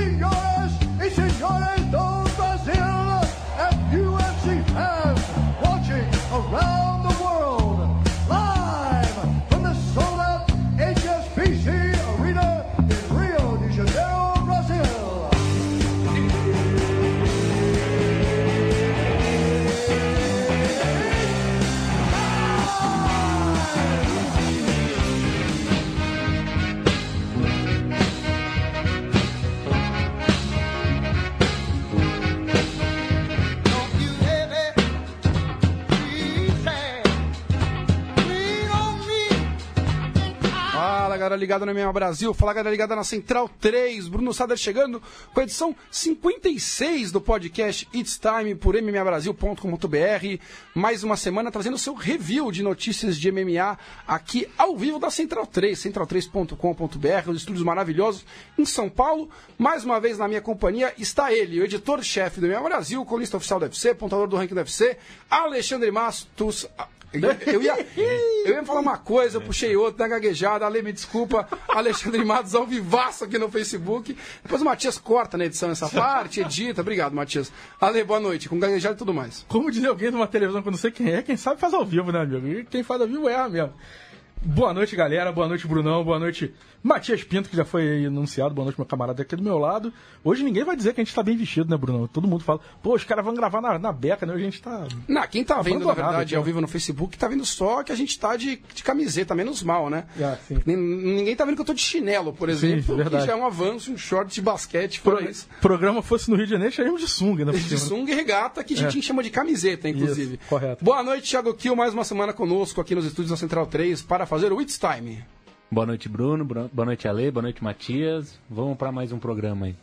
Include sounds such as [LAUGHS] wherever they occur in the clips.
senhoras e senhores galera ligada no MMA Brasil, fala galera ligada na Central 3, Bruno Sader chegando com a edição 56 do podcast It's Time por mmabrasil.com.br. Mais uma semana trazendo o seu review de notícias de MMA aqui ao vivo da Central 3, central3.com.br, os estúdios maravilhosos em São Paulo. Mais uma vez na minha companhia está ele, o editor-chefe do MMA Brasil, colista oficial do UFC, pontador do ranking do UFC, Alexandre Mastos. Eu, ia, eu ia falar uma coisa, eu puxei outra, na gaguejada. Ale, me desculpa. Alexandre Matos ao vivaço aqui no Facebook. Depois o Matias corta na edição essa parte, edita. Obrigado, Matias. Ale, boa noite, com gaguejada e tudo mais. Como diz alguém numa televisão que eu não sei quem é, quem sabe faz ao vivo, né, amigo? E quem faz ao vivo erra mesmo. Boa noite, galera. Boa noite, Brunão. Boa noite, Matias Pinto, que já foi anunciado. Boa noite, meu camarada aqui do meu lado. Hoje ninguém vai dizer que a gente tá bem vestido, né, Brunão? Todo mundo fala, pô, os caras vão gravar na, na beca, né? Hoje a gente tá. Não, quem tá vendo, na verdade, ao né? vivo no Facebook, tá vendo só que a gente tá de, de camiseta, menos mal, né? Ah, sim. Nin- Ninguém tá vendo que eu tô de chinelo, por exemplo. verdade. que já é um avanço, um short de basquete, Pro, isso. programa fosse no Rio de Janeiro, estaríamos de sunga, né? De né? sunga e regata, que a gente chama de camiseta, inclusive. Isso, correto. Boa noite, Thiago Kiel, mais uma semana conosco aqui nos estúdios da Central 3 para fazer o It's Time. Boa noite, Bruno. Bru- Boa noite, Ale. Boa noite, Matias. Vamos para mais um programa aí.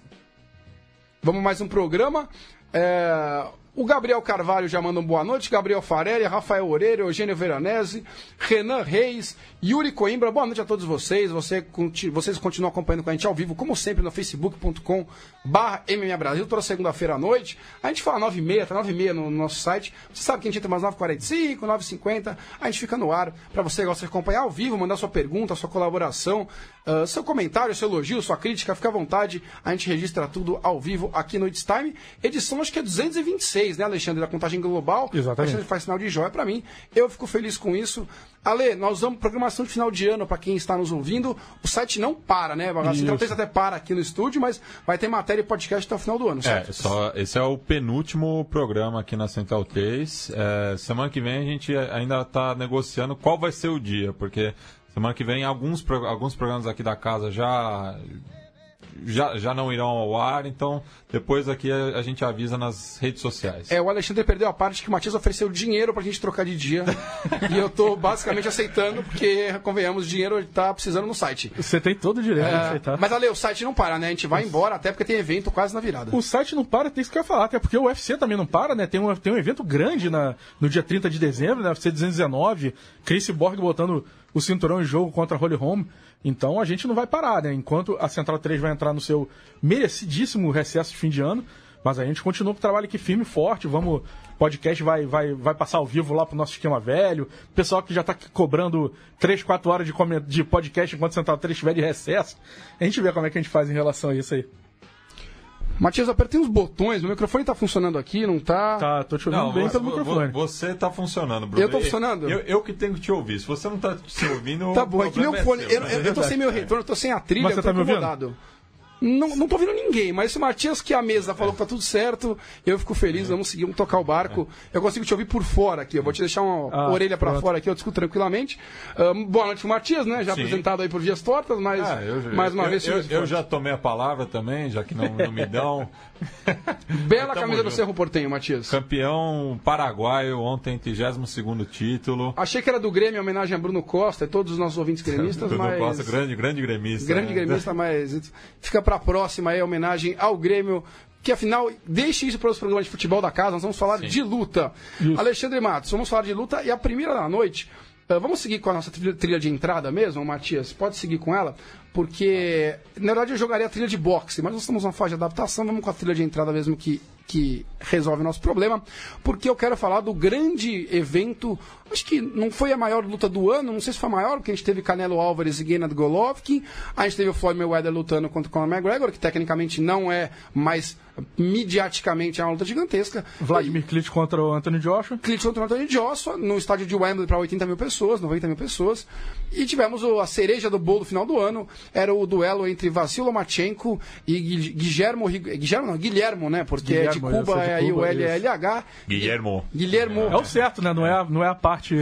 Vamos mais um programa. É, O Gabriel Carvalho já manda um boa noite. Gabriel Farelli, Rafael Oreiro, Eugênio Veranese, Renan Reis, Yuri Coimbra. Boa noite a todos vocês. Você, vocês continuam acompanhando com a gente ao vivo, como sempre, no facebook.com barra MMA Brasil, toda segunda-feira à noite. A gente fala 9h30, tá 9h30 no nosso site. Você sabe que a gente entra mais 9h45, 9h50. A gente fica no ar para você gosta de acompanhar ao vivo, mandar sua pergunta, sua colaboração, ah, seu comentário, seu elogio, sua crítica. Fica à vontade. A gente registra tudo ao vivo aqui no It's Time. Edição acho que é 226, né, Alexandre, da contagem global. Exatamente. Alexandre faz sinal de joia para mim. Eu fico feliz com isso. Ale, nós usamos programação de final de ano para quem está nos ouvindo. O site não para, né? A Central. 3 até para aqui no estúdio, mas vai ter matéria e podcast até o final do ano, É, certo? só, esse é o penúltimo programa aqui na Central 3. É, semana que vem a gente ainda está negociando qual vai ser o dia, porque semana que vem alguns, alguns programas aqui da casa já, já, já não irão ao ar, então depois aqui a, a gente avisa nas redes sociais. É, o Alexandre perdeu a parte que o Matias ofereceu dinheiro pra gente trocar de dia. [LAUGHS] e eu tô basicamente aceitando, porque, convenhamos, dinheiro tá precisando no site. Você tem todo o direito de É, aceitar. mas Ale, o site não para, né? A gente vai embora, até porque tem evento quase na virada. O site não para, tem isso que eu ia falar, até porque o UFC também não para, né? Tem um, tem um evento grande na, no dia 30 de dezembro, né? UFC 219, Chris Borg botando o cinturão em jogo contra a Holy Home. Então a gente não vai parar, né? Enquanto a Central 3 vai entrar no seu merecidíssimo recesso de fim de ano, mas a gente continua com o trabalho aqui firme e forte. Vamos. Podcast vai, vai, vai passar ao vivo lá pro nosso esquema velho. Pessoal que já tá cobrando 3, 4 horas de, de podcast enquanto Central 3 estiver de recesso. A gente vê como é que a gente faz em relação a isso aí. Matias, apertei uns botões, meu microfone tá funcionando aqui, não tá? Tá, tô te ouvindo bem você, pelo microfone. você tá funcionando, Bruno. Eu tô funcionando? Eu, eu que tenho que te ouvir. Se você não tá te ouvindo, Tá bom, é que meu fone. seu, eu, eu- eu tô sem meu retorno, eu tô sem a trilha, Mas você eu tô tá me ouvindo? Não, não tô ouvindo ninguém, mas se o Matias que a mesa falou que tá tudo certo, eu fico feliz, vamos seguir, vamos tocar o barco. Eu consigo te ouvir por fora aqui, eu vou te deixar uma Ah, orelha pronto. fora aqui, eu discuto tranquilamente. Boa noite pro Matias, né? Já Sim. apresentado aí por vias tortas, mas Ah, eu, mais uma eu, vez... eu, eu já tomei a palavra também, já que não, não me dão. [LAUGHS] [LAUGHS] Bela Tamo camisa do junto. Cerro Portenho, Matias. Campeão paraguaio ontem, 32 título. Achei que era do Grêmio, em homenagem a Bruno Costa e todos os nossos ouvintes [LAUGHS] gremistas, Bruno mas... Costa, grande, grande gremista. Grande né? gremista, mas fica pra próxima aí a homenagem ao Grêmio. Que afinal, deixe isso para os programas de futebol da casa, nós vamos falar de luta. Alexandre Matos, vamos falar de luta e a primeira da noite. eh, vamos seguir com a nossa trilha, trilha de entrada mesmo, Matias? Pode seguir com ela? Porque na verdade eu jogaria a trilha de boxe, mas nós estamos numa fase de adaptação, vamos com a trilha de entrada mesmo que, que resolve o nosso problema, porque eu quero falar do grande evento, acho que não foi a maior luta do ano, não sei se foi a maior, porque a gente teve Canelo Álvares e Gennady Golovkin, a gente teve o Floyd Mayweather lutando contra o Conor McGregor, que tecnicamente não é, mas mediaticamente é uma luta gigantesca. Vladimir Klitsch contra o Anthony Joshua. Klitsch contra o Anthony Joshua, no estádio de Wembley para 80 mil pessoas, 90 mil pessoas. E tivemos a cereja do bolo final do ano, era o duelo entre Vassil Lomachenko e Gui- Guilhermo, Guilhermo, não, Guilhermo, né? Porque é de Cuba, é é aí o LLH. Guilhermo. Guilhermo. É o certo, né? Não é, a- não é a parte.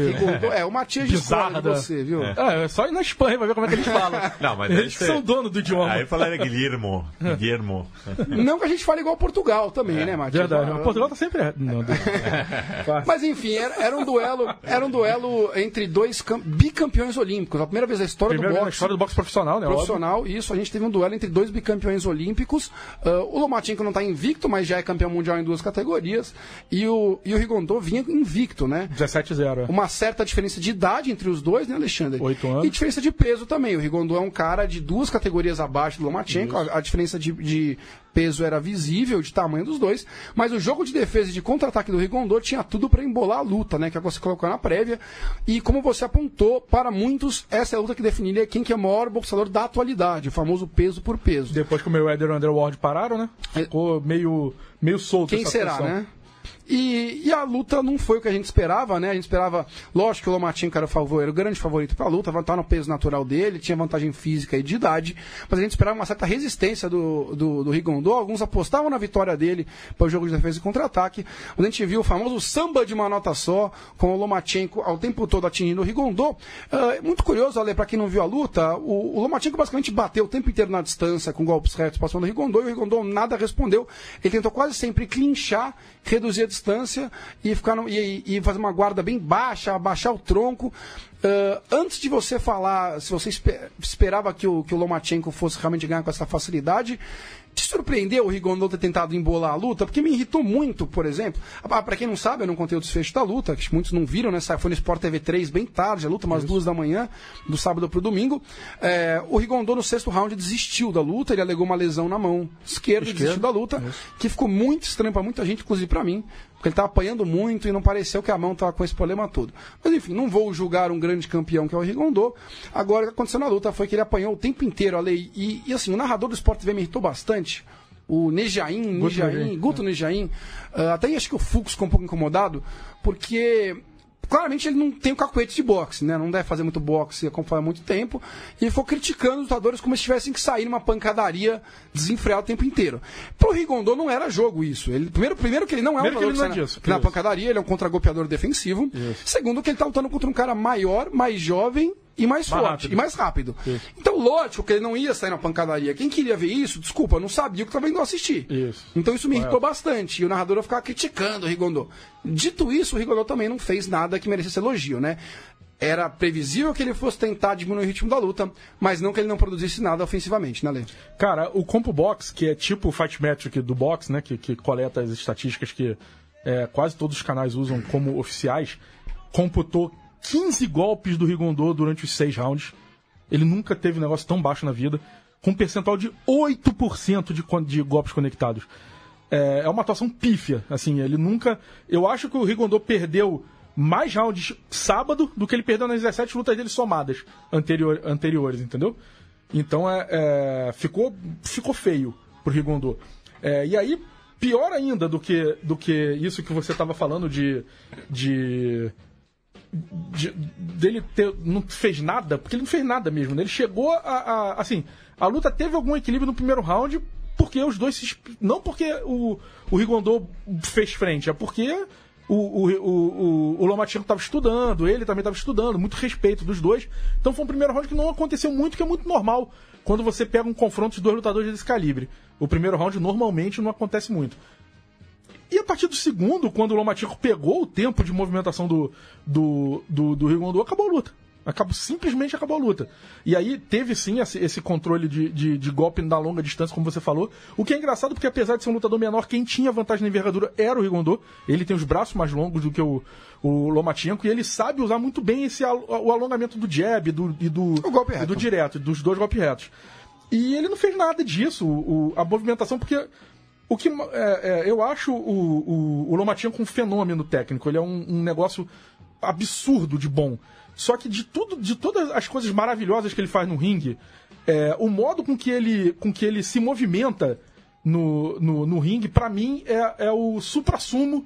É, o Matias Bizarra discorda de da- você, viu? É, é só ir na Espanha pra ver como é que eles falam. [LAUGHS] Não, mas deve eles ser. são dono do idioma. Aí falaram Guilhermo. Guilhermo. Não que a gente fale igual Portugal também, né, Matias? Verdade. Ah, mas Portugal tá sempre. Não, [LAUGHS] Mas enfim, era, era um duelo, era um duelo entre dois cam- bicampeões olímpicos. A primeira vez na história do na boxe. história do boxe profissional, né? óbvio. profissional, isso, a gente teve um duelo entre dois bicampeões olímpicos. Ah, o Lomachenko não está invicto, mas já é campeão mundial em duas categorias. E o, e o Rigondeaux vinha invicto, né? 17-0. é. Uma certa diferença de idade entre os dois, né, Alexandre? Oito anos. E diferença de peso também. O Rigondeaux é um cara de duas categorias abaixo do Lomachenko. A, a diferença de, de peso era visível, de tamanho dos dois. Mas o jogo de defesa e de contra-ataque do Rigondeaux tinha tudo para embolar a luta, né? Que é o que você colocou na prévia. E como você apontou, para muitos, essa é a luta que definiria quem que é o maior boxeador da atualidade, o famoso peso por peso. Depois que o Mayweather e o Underworld pararam, né? Ficou meio, meio solto Quem essa será, função. né? E, e a luta não foi o que a gente esperava, né? A gente esperava, lógico que o Lomachenko era o, favor, era o grande favorito para a luta, estava no peso natural dele, tinha vantagem física e de idade, mas a gente esperava uma certa resistência do, do, do Rigondeaux. Alguns apostavam na vitória dele para o jogo de defesa e contra-ataque. A gente viu o famoso samba de uma nota só, com o Lomachenko ao tempo todo atingindo o Rigondeaux. Ah, muito curioso, Ale, para quem não viu a luta, o, o Lomachenko basicamente bateu o tempo inteiro na distância com golpes retos passando o Rigondeaux e o Rigondeaux nada respondeu. Ele tentou quase sempre clinchar, reduzir a distância e, ficar no- e, e fazer uma guarda bem baixa, abaixar o tronco. Ah, antes de você falar se você espe- esperava que o, que o Lomachenko fosse realmente ganhar com essa facilidade, te surpreendeu o Rigondeaux ter tentado embolar a luta? Porque me irritou muito, por exemplo. Ah, pra quem não sabe, eu não contei o desfecho da luta, que muitos não viram, né? Foi no Sport TV 3 bem tarde, a luta, umas duas da manhã, do sábado pro domingo. É, o Rigondeaux, no sexto round, desistiu da luta, ele alegou uma lesão na mão esquerda, e desistiu da luta, que ficou muito estranho pra muita gente, inclusive pra mim, porque ele tava apanhando muito e não pareceu que a mão tava com esse problema todo. Mas enfim, não vou julgar um grande campeão que é o Rigondeaux. Agora, o que aconteceu na luta foi que ele apanhou o tempo inteiro a lei. E, e, assim, o narrador do Sport TV me irritou bastante. O Nejaim, Nejaim, Nejaim, Guto Nejaim, ah, até acho que o Fux ficou um pouco incomodado, porque claramente ele não tem o cacuete de boxe, né? Não deve fazer muito boxe, acompanha há muito tempo, e ele ficou criticando os lutadores como se tivessem que sair numa pancadaria desenfreada o tempo inteiro. Pro Rigondeaux não era jogo isso. Ele, primeiro, primeiro que ele não é um Primeiro que lutador ele não é sai disso. na, na Isso. pancadaria, ele é um contragolpeador defensivo. Segundo que ele tá lutando contra um cara maior, mais jovem e mais, Mais forte, rápido. e mais rápido. Então, lógico que ele não ia sair na pancadaria. Quem queria ver isso, desculpa, não sabia o que estava indo assistir. Isso. Então isso me irritou bastante. E o narrador ficava criticando o Rigondeaux. Dito isso, o Rigondeaux também não fez nada que merecesse elogio, né? Era previsível que ele fosse tentar diminuir o ritmo da luta, mas não que ele não produzisse nada ofensivamente, né, Lê? Cara, o Compo Box, que é tipo o Fight Metric do box, né? Que, que coleta as estatísticas que é, quase todos os canais usam como oficiais, computou 15 golpes do Rigondeaux durante os seis rounds. Ele nunca teve um negócio tão baixo na vida, com um percentual de 8% de, de golpes conectados. É, é uma atuação pífia, assim, ele nunca... Eu acho que o Rigondeaux perdeu mais rounds sábado do que ele perdeu nas 17 lutas dele somadas anterior, anteriores, entendeu? Então é, é, ficou, ficou feio pro Rigondeaux. É, e aí, pior ainda do que, do que isso que você estava falando de, de, de- dele ter, não fez nada, porque ele não fez nada mesmo. né? Ele chegou a, a- assim, a luta teve algum equilíbrio no primeiro round, porque os dois se, não porque o, o Rigondeaux fez frente, é porque o, o, o, o, o Lomachenko estava estudando, ele também estava estudando, muito respeito dos dois. Então foi um primeiro round que não aconteceu muito, que é muito normal quando você pega um confronto de dois lutadores desse calibre. O primeiro round normalmente não acontece muito. E a partir do segundo, quando o Lomachenko pegou o tempo de movimentação do, do, do, do Rigondeaux, acabou a luta. Acabou, simplesmente acabou a luta. E aí teve sim esse, esse controle de, de, de golpe da longa distância, como você falou. O que é engraçado porque, apesar de ser um lutador menor, quem tinha vantagem na envergadura era o Rigondeaux. Ele tem os braços mais longos do que o, o Lomachenko e ele sabe usar muito bem esse, o alongamento do jab do, e do, O golpe reto. do direto, dos dois golpes retos. E ele não fez nada disso, o- a movimentação, porque o que é, é, eu acho o, o, o Lomachenko um fenômeno técnico. Ele é um, um negócio absurdo de bom. Só que de tudo, de todas as coisas maravilhosas que ele faz no ringue, é, o modo com que ele, com que ele se movimenta no, no, no ringue, pra mim, é, é o supra-sumo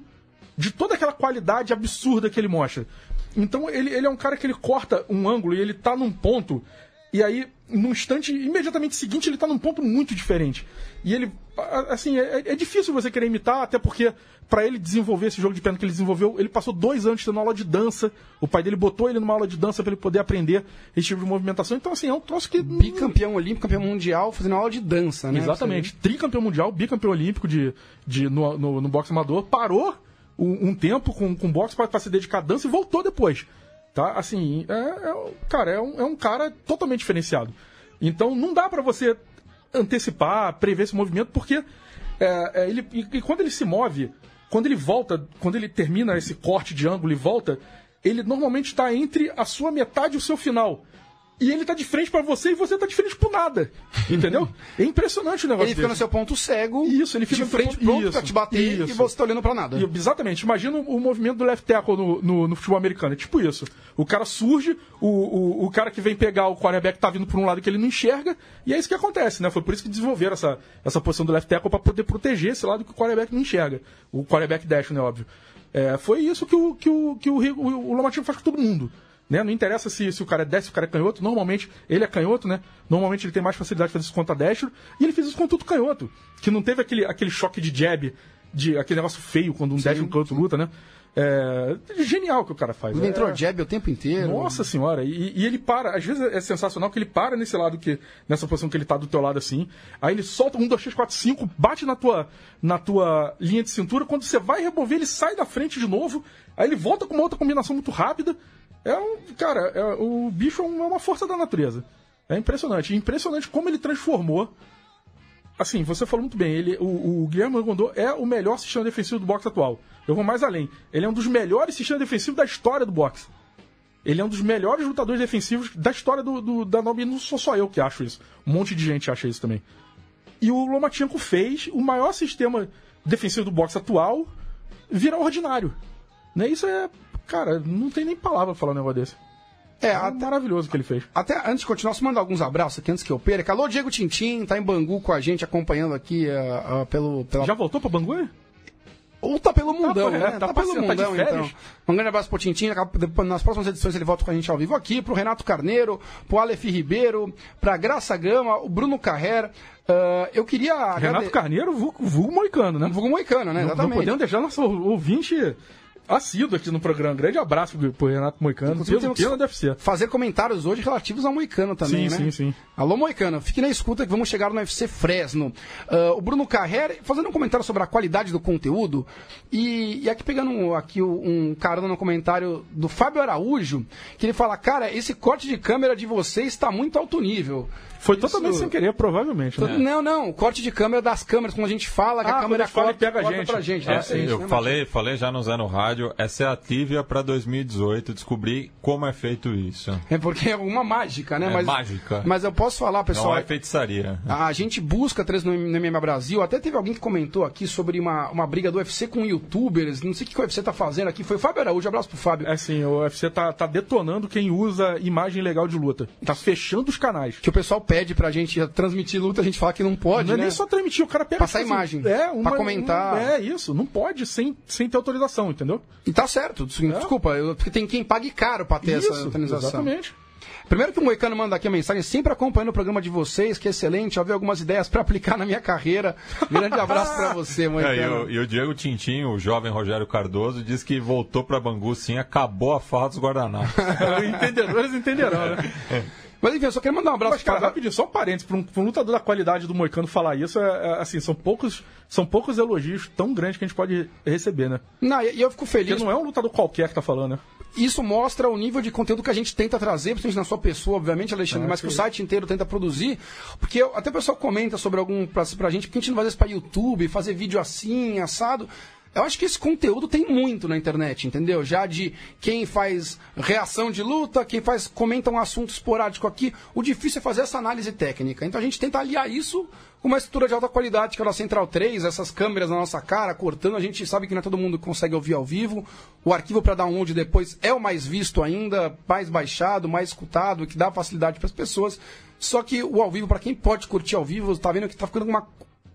de toda aquela qualidade absurda que ele mostra. Então ele, ele é um cara que ele corta um ângulo e ele tá num ponto, e aí, no instante imediatamente seguinte, ele tá num ponto muito diferente. E ele, assim, é, é difícil você querer imitar, até porque pra ele desenvolver esse jogo de perna que ele desenvolveu, ele passou dois anos tendo aula de dança. O pai dele botou ele numa aula de dança pra ele poder aprender esse tipo de movimentação. Então, assim, é um troço que. Bicampeão olímpico, campeão mundial, fazendo aula de dança, né? Exatamente. Tricampeão mundial, bicampeão olímpico de, de, no, no, no boxe amador. Parou um, um tempo com, com boxe pra se dedicar à dança e voltou depois. Tá? Assim, é, é- cara, é um, é um cara totalmente diferenciado. Então não dá pra você antecipar, prever esse movimento, porque é, é, ele, e, e quando ele se move, quando ele volta, quando ele termina esse corte de ângulo e volta, ele normalmente está entre a sua metade e o seu final. E ele tá de frente pra você e você tá de frente pro nada. Entendeu? É impressionante o negócio Ele fica no desse. seu ponto cego, Isso, ele fica de no frente, ponto- pronto isso, pra te bater isso. e você tá olhando pra nada. Exatamente. Imagina o, movimento do left tackle no, no, no futebol americano. É tipo isso. O cara surge, o, o, o cara que vem pegar o quarterback tá vindo por um lado que ele não enxerga, e é isso que acontece, né? Foi por isso que desenvolveram essa, essa posição do left tackle para poder proteger esse lado que o quarterback não enxerga. O quarterback dash, né? Óbvio. É, foi isso que o, que o, que o, o, o Lomachenko faz com todo mundo. Né? Não interessa se, se o cara é destro, se o cara é canhoto. Normalmente, ele é canhoto, né? Normalmente ele tem mais facilidade de fazer isso contra destro. E ele fez isso com tudo canhoto. Que não teve aquele, aquele choque de jab, de aquele negócio feio quando um destro e um canhoto luta, né? É, genial que o cara faz. Ele É- entrou jab o tempo inteiro. nossa senhora, e, e ele para, às vezes é sensacional que ele para nesse lado que. nessa posição que ele tá do teu lado assim. Aí ele solta um, dois, três, quatro, cinco, bate na tua, na tua linha de cintura. Quando você vai remover, ele sai da frente de novo. Aí ele volta com uma outra combinação muito rápida. É um. Cara, é- o bicho é é uma força da natureza. É impressionante. Impressionante como ele transformou. Assim, você falou muito bem, ele, o, o Guilherme Gondor é o melhor sistema defensivo do boxe atual. Eu vou mais além. Ele é um dos melhores sistemas defensivos da história do boxe. Ele é um dos melhores lutadores defensivos da história do, do- da Nobre. Não sou só eu que acho isso. Um monte de gente acha isso também. E o Lomachenko fez o maior sistema defensivo do boxe atual virar ordinário. Né? Isso é. Cara, não tem nem palavra pra falar um negócio desse. É, É até, maravilhoso o que ele fez. até antes de continuar, só mandar alguns abraços aqui antes que eu perca. Alô, Diego Tintim, tá em Bangu com a gente, acompanhando aqui ah, ah, pelo, pela Já voltou pra Bangu? Ou tá pelo mundão, é, né? tá Tá, pelo tá mundão, férias. então. Um grande abraço pro Tintin. Nas próximas edições ele volta com a gente ao vivo aqui. Pro Renato Carneiro, pro Aleph Ribeiro, pra Graça Gama, o Bruno Carrer. Ah, eu queria... Renato agrade- Carneiro, vulgo, vulgo moicano, né? Vulgo Moicano, né? Não, não Exatamente. podemos deixar nosso ouvinte assíduo aqui no programa. Grande abraço pro, pro Renato Moicano. Pelo deve ser. Fazer comentários hoje relativos ao Moicano também, Sim, né? sim, sim. Alô, Moicano, fique na escuta que vamos chegar no UFC Fresno. Ah, o Bruno Carrer fazendo um comentário sobre a qualidade do conteúdo. E, e aqui pegando um, aqui um carona no comentário do Fábio Araújo, que ele fala, cara, esse corte de câmera de vocês está muito alto nível. Foi Isso- totalmente sem querer, provavelmente. Né? Não, não, o corte de câmera das câmeras, quando a gente fala que Ah, a câmera corta, e pega a gente. pra gente. É, né? sim, Eu né, falei, falei já no Zé no Rádio, essa é a tívia para 2018, descobrir como é feito isso. É porque é uma mágica, né? É mas, mágica. Mas eu posso falar, pessoal. Não é feitiçaria. A gente busca três no, no MMA Brasil. Até teve alguém que comentou aqui sobre uma, uma briga do UFC com youtubers. Não sei o que, o UFC tá fazendo aqui. Foi o Fábio Araújo. Abraço pro Fábio. É assim, o UFC tá, tá detonando quem usa imagem legal de luta. Tá fechando os canais. Que o pessoal pede pra gente transmitir luta, a gente fala que não pode, não é né? nem só transmitir, o cara pega. Passar tipo imagem, É, uma, pra comentar. um- é isso, não pode sem, sem ter autorização, entendeu? E tá certo. des- Desculpa, eu- porque tem quem pague caro pra ter essa É. isso, autorização. exatamente. Primeiro que o Moicano manda aqui a mensagem, sempre acompanhando o programa de vocês, que é excelente. Já vi algumas ideias pra aplicar na minha carreira. Grande abraço pra você, [LAUGHS] É, e, Moicano. o, e o Diego Tintim, o jovem Rogério Cardoso, disse que voltou para Bangu sim, acabou a farra dos guardanapos. [LAUGHS] Entendedores entenderão, né? [LAUGHS] Mas enfim, eu só queria mandar um abraço Mas, cara, pra... rapidinho, só um parênteses, pra um, pra um lutador da qualidade do Moicano falar isso, é, é, assim, são poucos, são poucos elogios tão grandes que a gente pode receber, né? Não, e e eu fico feliz Porque não é um lutador qualquer que tá falando, né? isso mostra o nível de conteúdo que a gente tenta trazer, principalmente na sua pessoa, obviamente, Alexandre, mas que o site inteiro tenta produzir. Porque até o pessoal comenta sobre algum pra, pra gente, porque a gente não faz isso pra YouTube, fazer vídeo assim, assado. Eu acho que esse conteúdo tem muito na internet, entendeu? Já de quem faz reação de luta, quem faz comenta um assunto esporádico aqui. O difícil é fazer essa análise técnica. Então a gente tenta aliar isso com uma estrutura de alta qualidade, que é a Central 3, essas câmeras na nossa cara, cortando. A gente sabe que não é todo mundo que consegue ouvir ao vivo. O arquivo para download depois é o mais visto ainda, mais baixado, mais escutado, que dá facilidade para as pessoas. Só que o ao vivo, para quem pode curtir ao vivo, tá vendo que tá ficando uma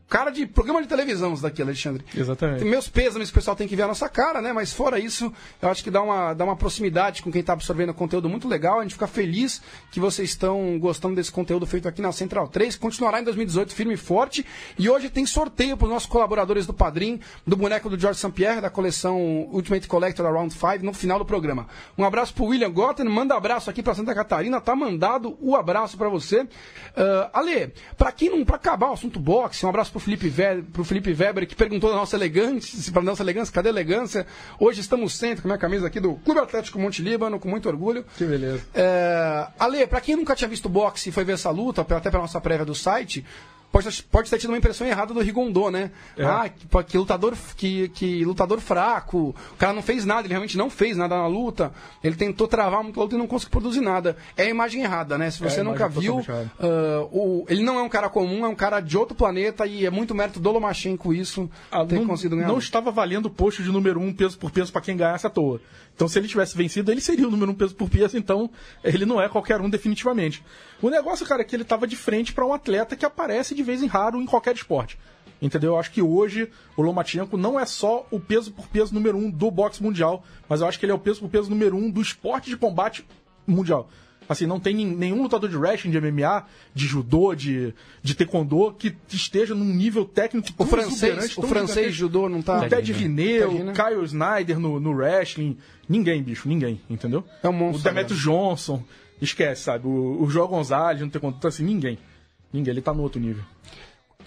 cara de programa de televisão isso daqui, Alexandre. Exatamente. Meus pêsames, o pessoal tem que ver a nossa cara, né? Mas fora isso, eu acho que dá uma, dá uma proximidade com quem está absorvendo conteúdo muito legal. A gente fica feliz que vocês estão gostando desse conteúdo feito aqui na Central 3. Continuará em 2018 firme e forte. E hoje tem sorteio para os nossos colaboradores do Padrim, do boneco do George St. Pierre, da coleção Ultimate Collector da Round 5, no final do programa. Um abraço para William Gotten, manda abraço aqui para Santa Catarina, tá mandado o abraço para você. Ah, Ale, para quem não, para acabar o assunto boxe, um abraço pro Felipe, Ve pro Felipe Weber, que perguntou da nossa elegância, para nossa elegância, cadê a elegância? Hoje estamos sempre com a minha camisa aqui do Clube Atlético Monte Líbano, com muito orgulho. Que beleza. É, Ale, pra quem nunca tinha visto boxe e foi ver essa luta, até pela nossa prévia do site, pode, pode ter tido uma impressão errada do Rigondô, né? Ah, que, que lutador, que, que lutador fraco, o cara não fez nada, ele realmente não fez nada na luta, ele tentou travar muito a luta e não conseguiu produzir nada. É a imagem errada, né? Se você É nunca viu, ah, o, ele não é um cara comum, é um cara de outro planeta e é muito mérito do Lomachenko isso, Ah, ter não, conseguido ganhar. não estava valendo o posto de número um peso por peso para quem ganhasse à toa. Então, se ele tivesse vencido, ele seria o número um peso por peso, então ele não é qualquer um definitivamente. O negócio, cara, é que ele estava de frente para um atleta que aparece de vez em raro em qualquer esporte. Entendeu? Eu acho que hoje o Lomachenko não é só o peso por peso número um do boxe mundial, mas eu acho que ele é o peso por peso número um do esporte de combate mundial. Assim, não tem nenhum lutador de wrestling, de MMA, de judô, de, de taekwondo que esteja num nível técnico O francês, o francês judô não tá. O Ted Rineu, Rineu. Kyle Snyder no, no wrestling. Ninguém, bicho, ninguém, entendeu? É um monstro, O Demetrio né? Johnson, esquece, sabe? O, o João Gonzalez, não tem conta, assim, ninguém. Ninguém, ele tá no outro nível.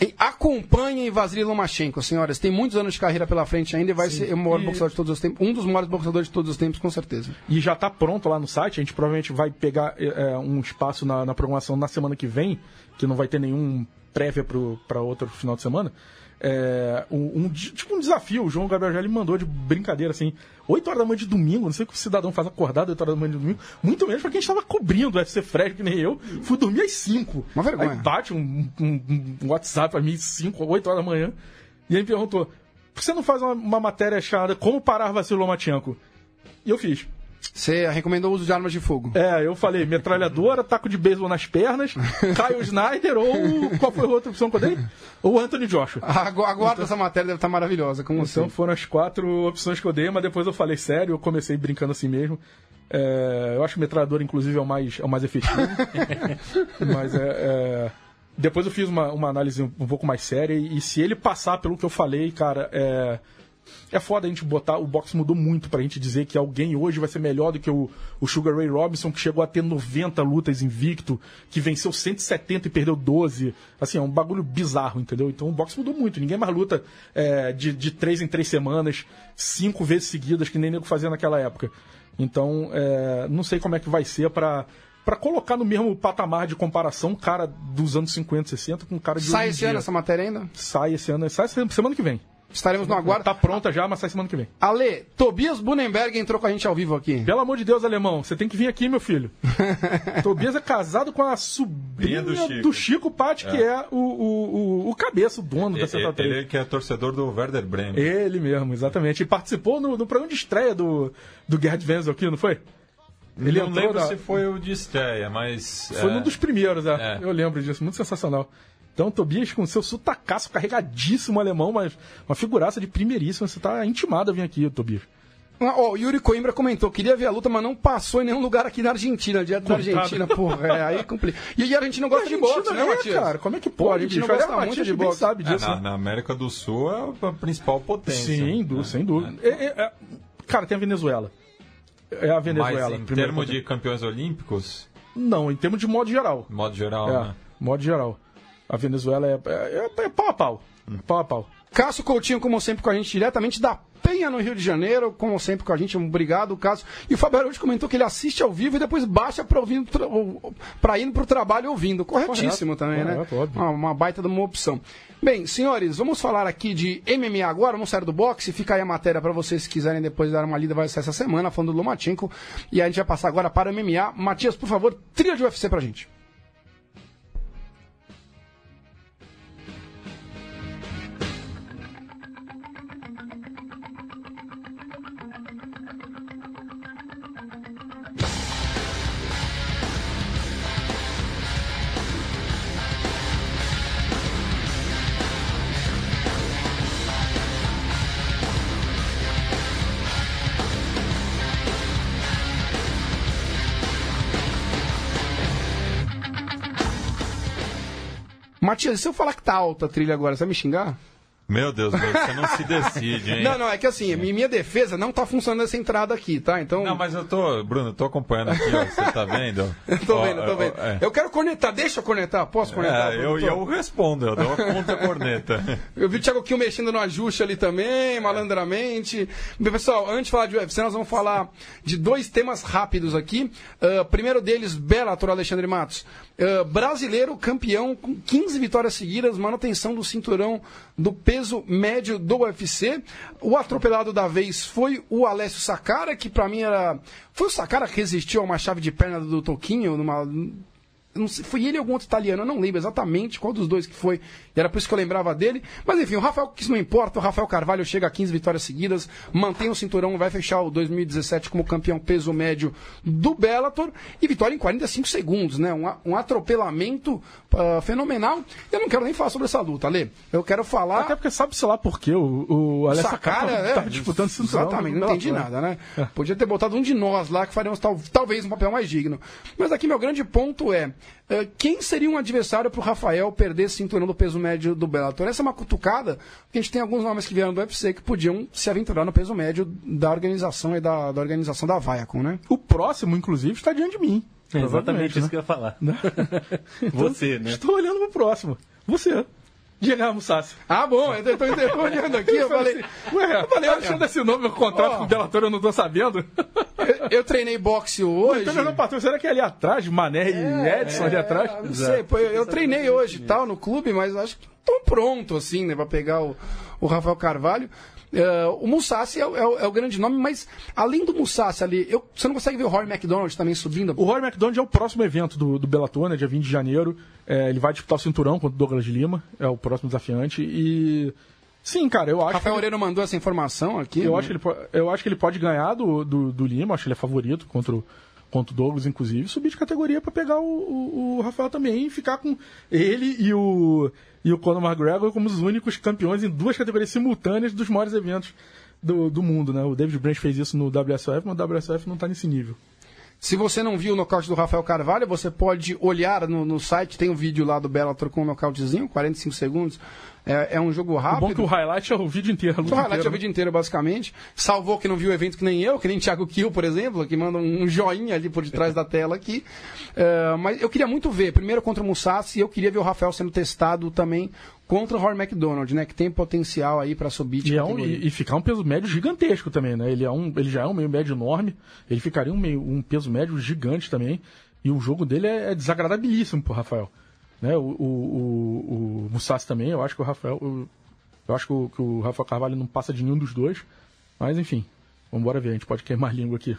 E Acompanhem Vasily Lomachenko, senhoras. Tem muitos anos de carreira pela frente ainda e vai ser o maior E- boxeador de todos os tempos. Um dos maiores boxeadores de todos os tempos, com certeza. E já tá pronto lá no site, a gente provavelmente vai pegar é, um espaço na, na programação na semana que vem, que não vai ter nenhum prévia pro, pra outro final de semana. É, um, um tipo um desafio, o João Gabriel já me mandou de brincadeira, assim, 8 horas da manhã de domingo, não sei o que o cidadão faz acordado 8 horas da manhã de domingo, muito menos pra quem estava cobrindo o UFC Fresh, que nem eu, fui dormir às 5. Uma vergonha. Aí bate um, um- um WhatsApp pra mim, 5, 8 horas da manhã, e ele me perguntou, por que você não faz uma, uma matéria chamada Como Parar Vacilo Lomachenko? E eu fiz. Você recomendou o uso de armas de fogo. É, eu falei metralhadora, taco de beisebol nas pernas, [LAUGHS] Kyle Snyder ou. Qual foi a outra opção que eu dei? Ou Anthony Joshua. Agu- Aguarda essa matéria, deve estar maravilhosa, como Então sempre. foram as quatro opções que eu dei, mas depois eu falei sério, eu comecei brincando assim mesmo. É, eu acho que metralhadora, inclusive, é o mais, é o mais efetivo. [LAUGHS] mas é, é, Depois eu fiz uma, uma análise um pouco mais séria, e, e se ele passar pelo que eu falei, cara, é. É foda a gente botar. O boxe mudou muito pra gente dizer que alguém hoje vai ser melhor do que o, o Sugar Ray Robinson, que chegou a ter 90 lutas invicto, que venceu 170 e perdeu 12. Assim, é um bagulho bizarro, entendeu? Então o boxe mudou muito. Ninguém mais luta é, de, de três em três semanas, cinco vezes seguidas, que nem nego fazia naquela época. Então, é, não sei como é que vai ser pra. Pra colocar no mesmo patamar de comparação um cara dos anos 50, 60 com um cara de Sai esse dia. ano essa matéria ainda? Sai esse ano. Sai semana que vem. Estaremos no aguardo. Tá pronta já, mas sai semana que vem. Ale, Tobias Bunenberg entrou com a gente ao vivo aqui. Pelo amor de Deus, alemão, você tem que vir aqui, meu filho. [LAUGHS] Tobias é casado com a sobrinha do do Chico. Chico, Patti, que é o, o, o, o cabeça, o dono da Central 3. Ele que é torcedor do Werder Bremen. Ele mesmo, exatamente. E participou no, no programa de estreia do, do Gerd Wenzel aqui, não foi? Ele não lembro na- se foi o de estreia, mas. Foi é, um dos primeiros, é. É. Eu lembro disso, muito sensacional. Então, Tobias com seu sotacaço carregadíssimo alemão, mas uma figuraça de primeiríssima. Você tá intimado a vir aqui, Tobias. Ah, Ó, o Yuri Coimbra comentou, queria ver a luta, mas não passou em nenhum lugar aqui na Argentina, dia da. Argentina, porra, é, aí complica. E a gente não gosta de boxe, né, é, Matias? cara, como é que Pô, pode, a gente não bicho? gosta muito de boxe. sabe é, disso, na, né? na América do Sul é a principal potência. Sim, né? du- sem dúvida. É, é, é, cara, tem a Venezuela. É a Mas Venezuela. em primeiro termos de campeões olímpicos, Não, em termos de modo geral. modo geral, É, né? modo geral. A Venezuela é, é, é- é pau a pau. Pau a pau. Cássio Coutinho, como sempre, com a gente diretamente da Penha, no Rio de Janeiro, como sempre com a gente. Obrigado, Caso. E o Fábio Araújo comentou que ele assiste ao vivo e depois baixa para para ir para o trabalho ouvindo. Corretíssimo Correto, também, correto, né? óbvio. Uma, uma baita de uma opção. Bem, senhores, vamos falar aqui de MMA agora, vamos sair do boxe, fica aí a matéria para vocês se quiserem depois dar uma lida, vai ser essa semana, falando do Lomachenko, e a gente vai passar agora para o MMA. Matias, por favor, trilha de UFC pra gente. Matias, se eu falar que tá alta a trilha agora, você vai me xingar? Meu Deus, meu, você não se decide, hein? Não, não, é que assim, minha defesa não tá funcionando essa entrada aqui, tá? Então. Não, mas eu tô, Bruno, eu tô acompanhando aqui, ó, você tá vendo? [LAUGHS] tô Ó, vendo, tô ó, vendo. é. Eu quero cornetar, deixa eu cornetar, posso cornetar? É, eu, eu respondo, eu dou a conta corneta. [LAUGHS] Eu vi o Thiago Kiel mexendo no ajuste ali também, malandramente. Pessoal, antes de falar de UFC, nós vamos falar de dois temas rápidos aqui. Ah, primeiro deles, Bellator Alexandre Matos. Ah, brasileiro campeão com 15 vitórias seguidas, manutenção do cinturão do peso médio do UFC. O atropelado da vez foi o Alessio Sacara, que pra mim era. Foi o Sacara que resistiu a uma chave de perna do Toquinho numa. Sei, foi ele ou algum outro italiano, eu não lembro exatamente qual dos dois que foi, e era por isso que eu lembrava dele. Mas enfim, o Rafael, que isso não importa, o Rafael Carvalho chega a 15 vitórias seguidas, mantém o cinturão, vai fechar o 2017 como campeão peso médio do Bellator, e vitória em 45 segundos, né? Um, um atropelamento ah, fenomenal. Eu não quero nem falar sobre essa luta, Ale. Eu quero falar. Até porque sabe-se lá por quê. O, o Alex Sacara, Sacara é, tá disputando cinturão. Exatamente, não entendi nada, né? Podia ter botado um de nós lá que faríamos tal- talvez um papel mais digno. Mas aqui meu grande ponto é: quem seria um adversário para o Rafael perder esse cinturão do peso médio do Bellator? Essa é uma cutucada, porque a gente tem alguns nomes que vieram do UFC que podiam se aventurar no peso médio da organização e da, da organização da Viacom, né? O próximo, inclusive, está diante de mim. É exatamente Provavelmente, isso né? que eu ia falar. [LAUGHS] Você, né? Estou olhando pro próximo. Você. Diego Mussassi. Ah, bom, eu tô olhando aqui, eu falei. Ué, eu falei, achando esse nome, meu contrato Ó. com o Bellator, eu não tô sabendo. eu, eu treinei boxe hoje. Então, meu patrão, será que é ali atrás, Mané e Edson ali atrás? É, não sei, pô, eu, eu treinei hoje e tal no clube, mas acho que estão pronto assim, né, pra pegar o, o Rafael Carvalho. É, o Mussassi é, o- é é o grande nome, mas além do Mussassi ali, eu- você não consegue ver o Rory McDonald também subindo? O Rory McDonald é o próximo evento do, do Bellator, né, dia 20 de janeiro. É, ele vai disputar o cinturão contra o Douglas Lima, é o próximo desafiante. E. Sim, cara, eu acho. Rafael ele- Oreiro mandou essa informação aqui. Eu né? acho, que ele, po- eu acho que ele pode ganhar do, do, do Lima, acho que ele é favorito contra o, contra o Douglas, inclusive, subir de categoria para pegar o, o, o Rafael também e ficar com ele e o, e o Conor McGregor como os únicos campeões em duas categorias simultâneas dos maiores eventos do, do mundo, né? O David Branch fez isso no WSOF, mas o WSOF não tá nesse nível. Se você não viu o nocaute do Rafael Carvalho, você pode olhar no, no site, tem um vídeo lá do Bellator com um nocautezinho, 45 segundos. É, é um jogo O rápido. bom é que o highlight é o vídeo inteiro. O highlight é inteira, o vídeo inteiro, basicamente. Salvou que não viu o evento que nem eu, que nem Thiago Kiel, por exemplo, que manda um joinha ali por detrás da tela aqui. É, mas eu queria muito ver, primeiro contra o Mussassi, e eu queria ver o Rafael sendo testado também contra o Rory McDonald, né? Que tem potencial aí para subir de E, é um- e- e ficar um peso médio gigantesco também, né? Ele, é um, ele já é um meio médio enorme, ele ficaria um, meio, um peso médio gigante também. E o jogo dele é, é desagradabilíssimo pro Rafael. Né? O, o, o, o Mussassi também, eu acho que o Rafael. Eu, eu acho que o, que o Rafael Carvalho não passa de nenhum dos dois. Mas enfim, vamos ver, a gente pode queimar a língua aqui.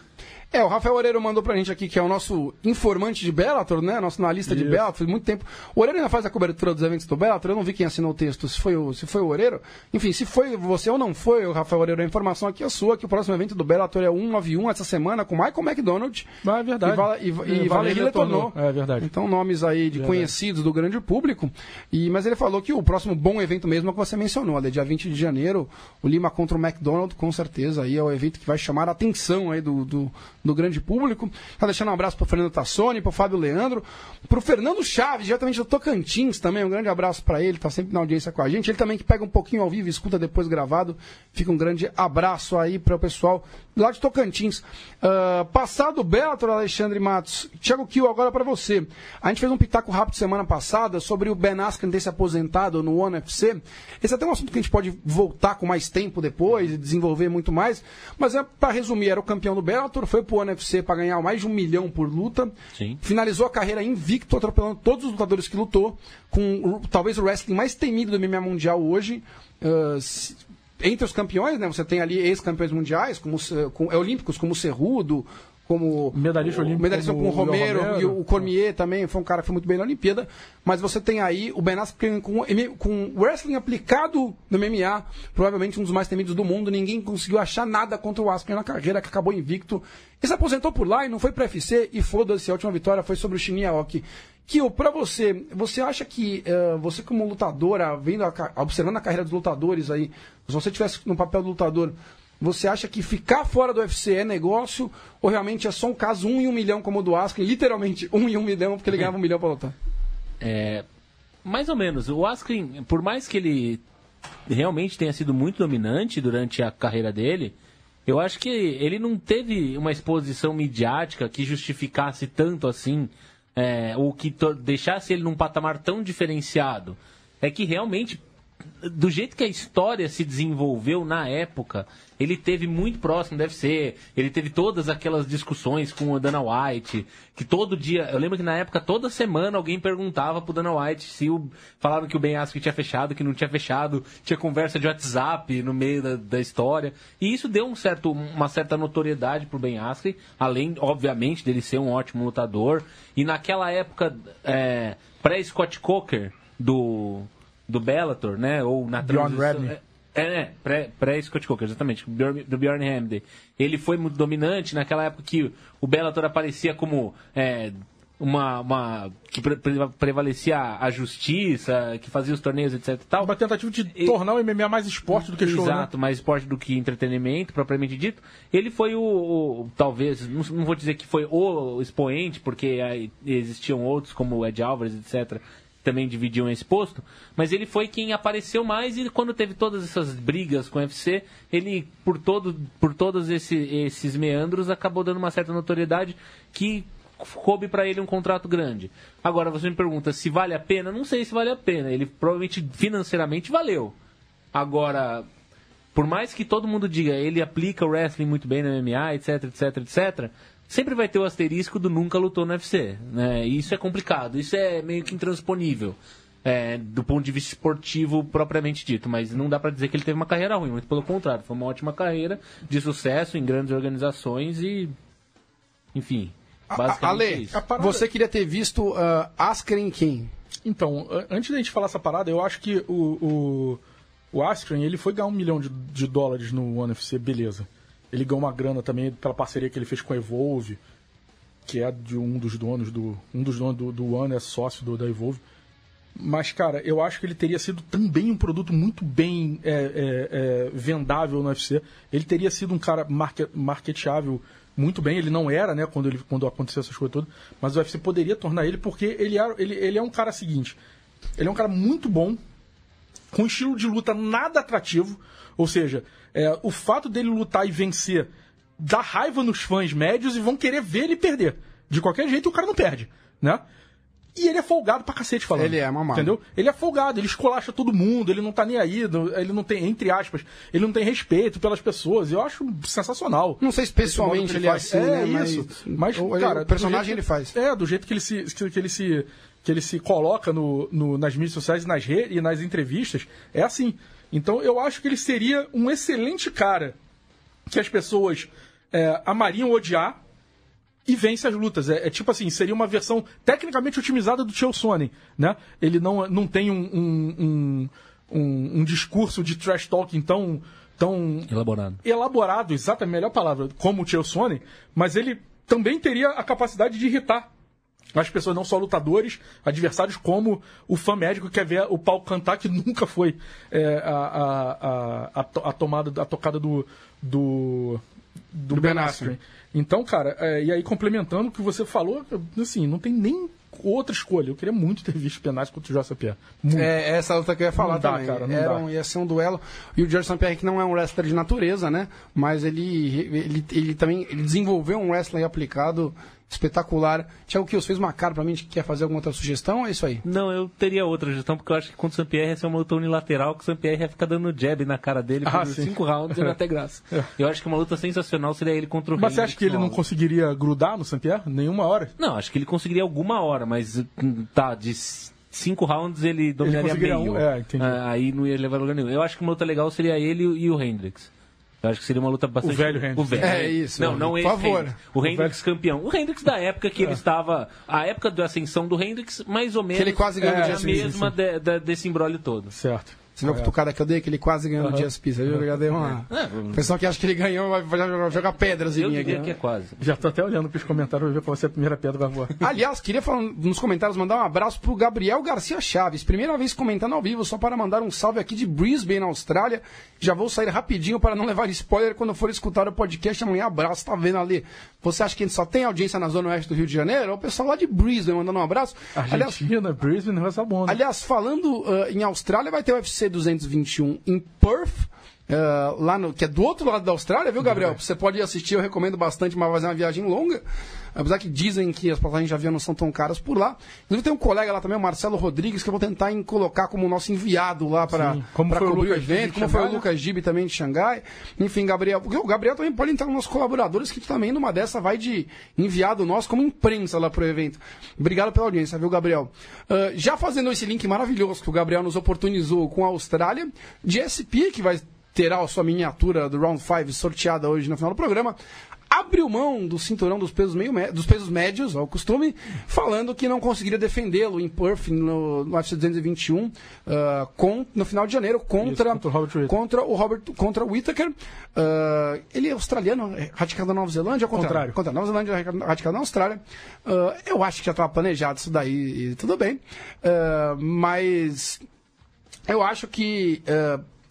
É, o Rafael Oreiro mandou pra gente aqui, que é o nosso informante de Bellator, né? Nosso analista de Isso. Bellator, faz muito tempo. O Oreiro ainda faz a cobertura dos eventos do Bellator, eu não vi quem assinou o texto, se foi o, se foi o Oreiro. Enfim, se foi você ou não foi, o Rafael Oreiro, a informação aqui é sua, que o próximo evento do Bellator é o 191 essa semana, com Michael McDonald. Mas é verdade. E, Vala, e, e É, Valerie retornou. É verdade. Então, nomes aí de conhecidos do grande público. E, mas ele falou que o próximo bom evento mesmo é o que você mencionou, ali, dia 20 de janeiro, o Lima contra o McDonald, com certeza, aí é o evento que vai chamar a atenção aí do, do, do grande público. Tá deixando um abraço pro Fernando Tassoni, pro Fábio Leandro, pro Fernando Chaves, diretamente do Tocantins também. Um grande abraço para ele, tá sempre na audiência com a gente. Ele também que pega um pouquinho ao vivo e escuta depois gravado. Fica um grande abraço aí para o pessoal lá de Tocantins. Ah, passado o Bellator, Alexandre Matos, Thiago Kiel, agora para você. A gente fez um pitaco rápido semana passada sobre o Ben Askren ter se aposentado no ONE UFC. Esse é até um assunto que a gente pode voltar com mais tempo depois e desenvolver muito mais. Mas é para resumir, era o campeão do Bellator, foi pro ONE UFC para ganhar mais de um milhão por luta. Sim. Finalizou a carreira invicto, atropelando todos os lutadores que lutou, com talvez o wrestling mais temido do MMA mundial hoje. Ah, se- entre os campeões, né? Você tem ali ex-campeões mundiais, como, Ce- com, é, olímpicos, como o Cerrudo, como Medalhista o- olímpico medalhista como com o Romero, Romero. e o Cormier também foi um cara que foi muito bem na Olimpíada. Mas você tem aí o Ben Askren com, com wrestling aplicado no MMA, provavelmente um dos mais temidos do mundo. Ninguém conseguiu achar nada contra o Askren na carreira, que acabou invicto. E se aposentou por lá e não foi para UFC. E foda-se, a última vitória foi sobre o Shinya Aoki. Kio, pra você, você acha que eh, você como lutadora, vendo a observando a carreira dos lutadores aí, se você tivesse no papel do lutador, você acha que ficar fora do UFC é negócio ou realmente é só um caso um em um milhão como o do Askren, literalmente um em um milhão porque ele ganhava um milhão pra lutar? [LAUGHS] É, mais ou menos. O Askren, por mais que ele realmente tenha sido muito dominante durante a carreira dele, eu acho que ele não teve uma exposição midiática que justificasse tanto assim, é, ou que deixasse ele num patamar tão diferenciado. É que realmente do jeito que a história se desenvolveu na época, ele teve muito próximo, deve ser. Ele teve todas aquelas discussões com o Dana White, que todo dia. Eu lembro que na época, toda semana, alguém perguntava pro Dana White se o. Falaram que o Ben Askren tinha fechado, que não tinha fechado, tinha conversa de WhatsApp no meio da, da história. E isso deu um certo, uma certa notoriedade pro Ben Askren, além, obviamente, dele ser um ótimo lutador. E naquela época, é, pré-Scott Coker, do do Bellator, né? Ou na Bjorn transição-. É, é, pré- pré-Scott Coker, exatamente, do Bjorn, Hamden. Ele foi muito dominante naquela época que o Bellator aparecia como é, uma, uma que pre- pre- prevalecia a justiça, que fazia os torneios, etc tal. Uma tentativa de E- tornar o MMA mais esporte do que show, né? Exato, mais esporte do que entretenimento, propriamente dito. Ele foi o, o- talvez, não, não vou dizer que foi o expoente, porque aí existiam outros, como o Ed Alvarez, etc., também dividiam esse posto, mas ele foi quem apareceu mais e quando teve todas essas brigas com o UFC, ele, por, todo, por todos esse- esses meandros, acabou dando uma certa notoriedade que coube para ele um contrato grande. Agora, você me pergunta se vale a pena? Não sei se vale a pena. Ele provavelmente financeiramente valeu. Agora, por mais que todo mundo diga ele aplica o wrestling muito bem no MMA, etc, etc, etc, sempre vai ter o asterisco do nunca lutou no UFC. Né? E isso é complicado, isso é meio que intransponível. é, do ponto de vista esportivo propriamente dito, mas não dá pra dizer que ele teve uma carreira ruim, muito pelo contrário, foi uma ótima carreira de sucesso em grandes organizações e enfim, basicamente Ale, é parada- você queria ter visto uh, Askren quem? Então, antes da gente falar essa parada, eu acho que o, o, o Askren, ele foi ganhar um milhão de, de dólares no ONE UFC, beleza. Ele ganhou uma grana também pela parceria que ele fez com a Evolve, que é de um dos donos do. Um dos donos do, do ONE é sócio do, da Evolve. Mas, cara, eu acho que ele teria sido também um produto muito bem é, é, é, vendável no UFC. Ele teria sido um cara market, marketeável muito bem. Ele não era, né, quando, ele, quando aconteceu essas coisas todas. Mas o UFC poderia tornar ele, porque ele, era, ele, ele é um cara seguinte. Ele é um cara muito bom, com estilo de luta nada atrativo. Ou seja, é, o fato dele lutar e vencer dá raiva nos fãs médios e vão querer ver ele perder. De qualquer jeito, o cara não perde, né? E ele é folgado pra cacete falando. Ele é mamado. Entendeu? Ele é folgado, ele esculacha todo mundo, ele não tá nem aí, ele não tem, entre aspas, ele não tem respeito pelas pessoas. Eu acho sensacional. Não sei se pessoalmente ele é faz. assim, é né? isso. Mas, Mas, o, cara, o personagem ele faz. É, do jeito que ele se, que, que ele se, que ele se coloca no, no- nas mídias sociais nas redes e nas entrevistas, é assim. Então eu acho que ele seria um excelente cara que as pessoas é, amariam odiar e vence as lutas. É, é tipo assim, seria uma versão tecnicamente otimizada do Chael Sonnen, né? Ele não, não tem um, um, um, um- discurso de trash talking tão, tão Elaborado. elaborado, exata a melhor palavra, como o Chael Sonnen, mas ele também teria a capacidade de irritar as pessoas, não só lutadores, adversários, como o fã médico que quer ver o pau cantar, que [LAUGHS] nunca foi é, a, a, a, a, to- a tomada, a tocada do, do, do, Do Ben Askren. Então, cara, é, e aí complementando o que você falou, assim, não tem nem outra escolha. Eu queria muito ter visto Ben Askren contra o Joshua Pierre. Muito. É essa luta que eu ia falar Não dá, também. cara, não Era dá. um- ia ser um duelo. E o George St. Pierre, que não é um wrestler de natureza, né? Mas ele, ele, ele também ele desenvolveu um wrestling aplicado espetacular. Tiago Kills fez uma cara pra mim de que quer fazer alguma outra sugestão, é isso aí. Não, eu teria outra gestão, porque eu acho que contra o Saint-Pierre ia ser uma luta unilateral, que o Saint-Pierre ia ficar dando jab na cara dele Ah, por sim. cinco rounds e não ter graça. [LAUGHS] Eu acho que uma luta sensacional seria ele contra o Mas você acha que ele não conseguiria grudar no Saint-Pierre? Nenhuma hora? Não, acho que ele conseguiria alguma hora, mas tá, de cinco rounds ele dominaria conseguiria meio. um, é, entendi. Ah, aí não ia levar lugar nenhum. Eu acho que uma luta legal seria ele e o Hendrix. Eu acho que seria uma luta bastante... O velho Hendricks. O velho. É isso, Não, não por esse favor. Hendricks. O Hendrix campeão. O Hendrix da época que ele estava... A época da ascensão do Hendrix, mais ou menos... ele quase ganhou É, a mesma de- de- desse embrólio todo. Certo. Você viu a cutucada que eu dei? Que ele quase ganhou no GSP. Você viu? Eu já dei uma... O pessoal que acha que ele ganhou vai jogar, pedras em Eu mim diria aqui. que é quase. Já tô até olhando pros comentários pra ver qual vai ser a primeira pedra que vai voar. Aliás, queria falar nos comentários, mandar um abraço pro Gabriel Garcia Chaves. Primeira vez comentando ao vivo, só para mandar um salve aqui de Brisbane, na Austrália. Já vou sair rapidinho para não levar spoiler quando for escutar o podcast amanhã. Abraço, tá vendo ali? Você acha que a gente só tem audiência na Zona Oeste do Rio de Janeiro? É o pessoal lá de Brisbane mandando um abraço. Aliás, Argentina, Brisbane, vai ser bom, né? Aliás, falando ah, em Austrália, vai ter o UFC 221 em Perth. ah, lá no, que é do outro lado da Austrália, viu, Gabriel? Você pode ir assistir, eu recomendo bastante, mas vai fazer uma viagem longa. Apesar que dizem que as passagens de avião não são tão caras por lá. Inclusive tem um colega lá também, o Marcelo Rodrigues, que eu vou tentar em colocar como nosso enviado lá para o cobrir o Gibi evento, como foi o? Lucas Gibi também de Xangai. Enfim, Gabriel. Porque o Gabriel também pode entrar nos nossos colaboradores, que também numa dessa vai de enviado nosso como imprensa lá pro evento. Obrigado pela audiência, viu, Gabriel? Ah, já fazendo esse link maravilhoso que o Gabriel nos oportunizou com a Austrália, de SP, que vai ter a sua miniatura do Round 5 sorteada hoje no final do programa. Abriu mão do cinturão dos pesos, meio dos pesos médios, ao costume, falando que não conseguiria defendê-lo em Perth no, no UFC 221 ah, com, no final de janeiro contra, Isso, contra o contra o Robert contra o Whittaker. Ah, ele é australiano, é radicado na Nova Zelândia, ao contrário. Contra a Nova Zelândia, radicado- radicado na Austrália. Ah, eu acho que já estava planejado isso daí e tudo bem. Ah, mas eu acho que,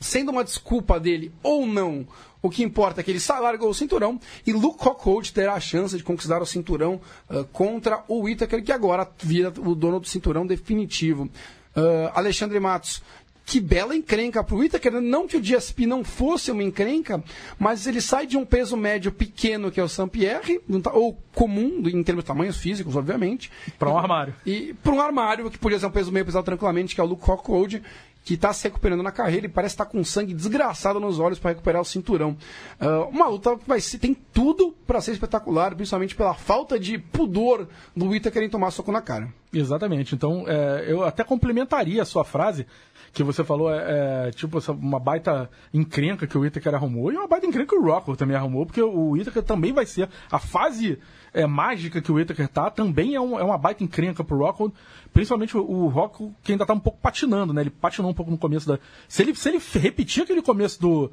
sendo uma desculpa dele ou não, o que importa é que ele largou o cinturão e Luke Rockhold terá a chance de conquistar o cinturão ah, contra o Whittaker, que agora vira o dono do cinturão definitivo. Ah, Alexandre Matos. Que bela encrenca pro Whittaker. Não que o GSP não fosse uma encrenca, mas ele sai de um peso médio pequeno, que é o Saint-Pierre, tá- ou comum, em termos de tamanhos físicos, obviamente, Pra um armário. e para um armário que podia ser um peso meio pesado tranquilamente, que é o Luke Rockhold, que está se recuperando na carreira e parece estar com sangue desgraçado nos olhos para recuperar o cinturão. Ah, uma luta que vai ser, tem tudo para ser espetacular, principalmente pela falta de pudor do Whittaker em tomar soco na cara. Exatamente. Então, é, eu até complementaria a sua frase, que você falou, é, é, tipo, uma baita encrenca que o Whittaker arrumou, e uma baita encrenca que o Rockwell também arrumou, porque o Whittaker também vai ser. A fase é, mágica que o Whittaker tá também é, um- é uma baita encrenca pro Rockwell, principalmente o, o Rockwell, que ainda tá um pouco patinando, né? Ele patinou um pouco no começo da. Se ele, se ele repetir aquele começo do,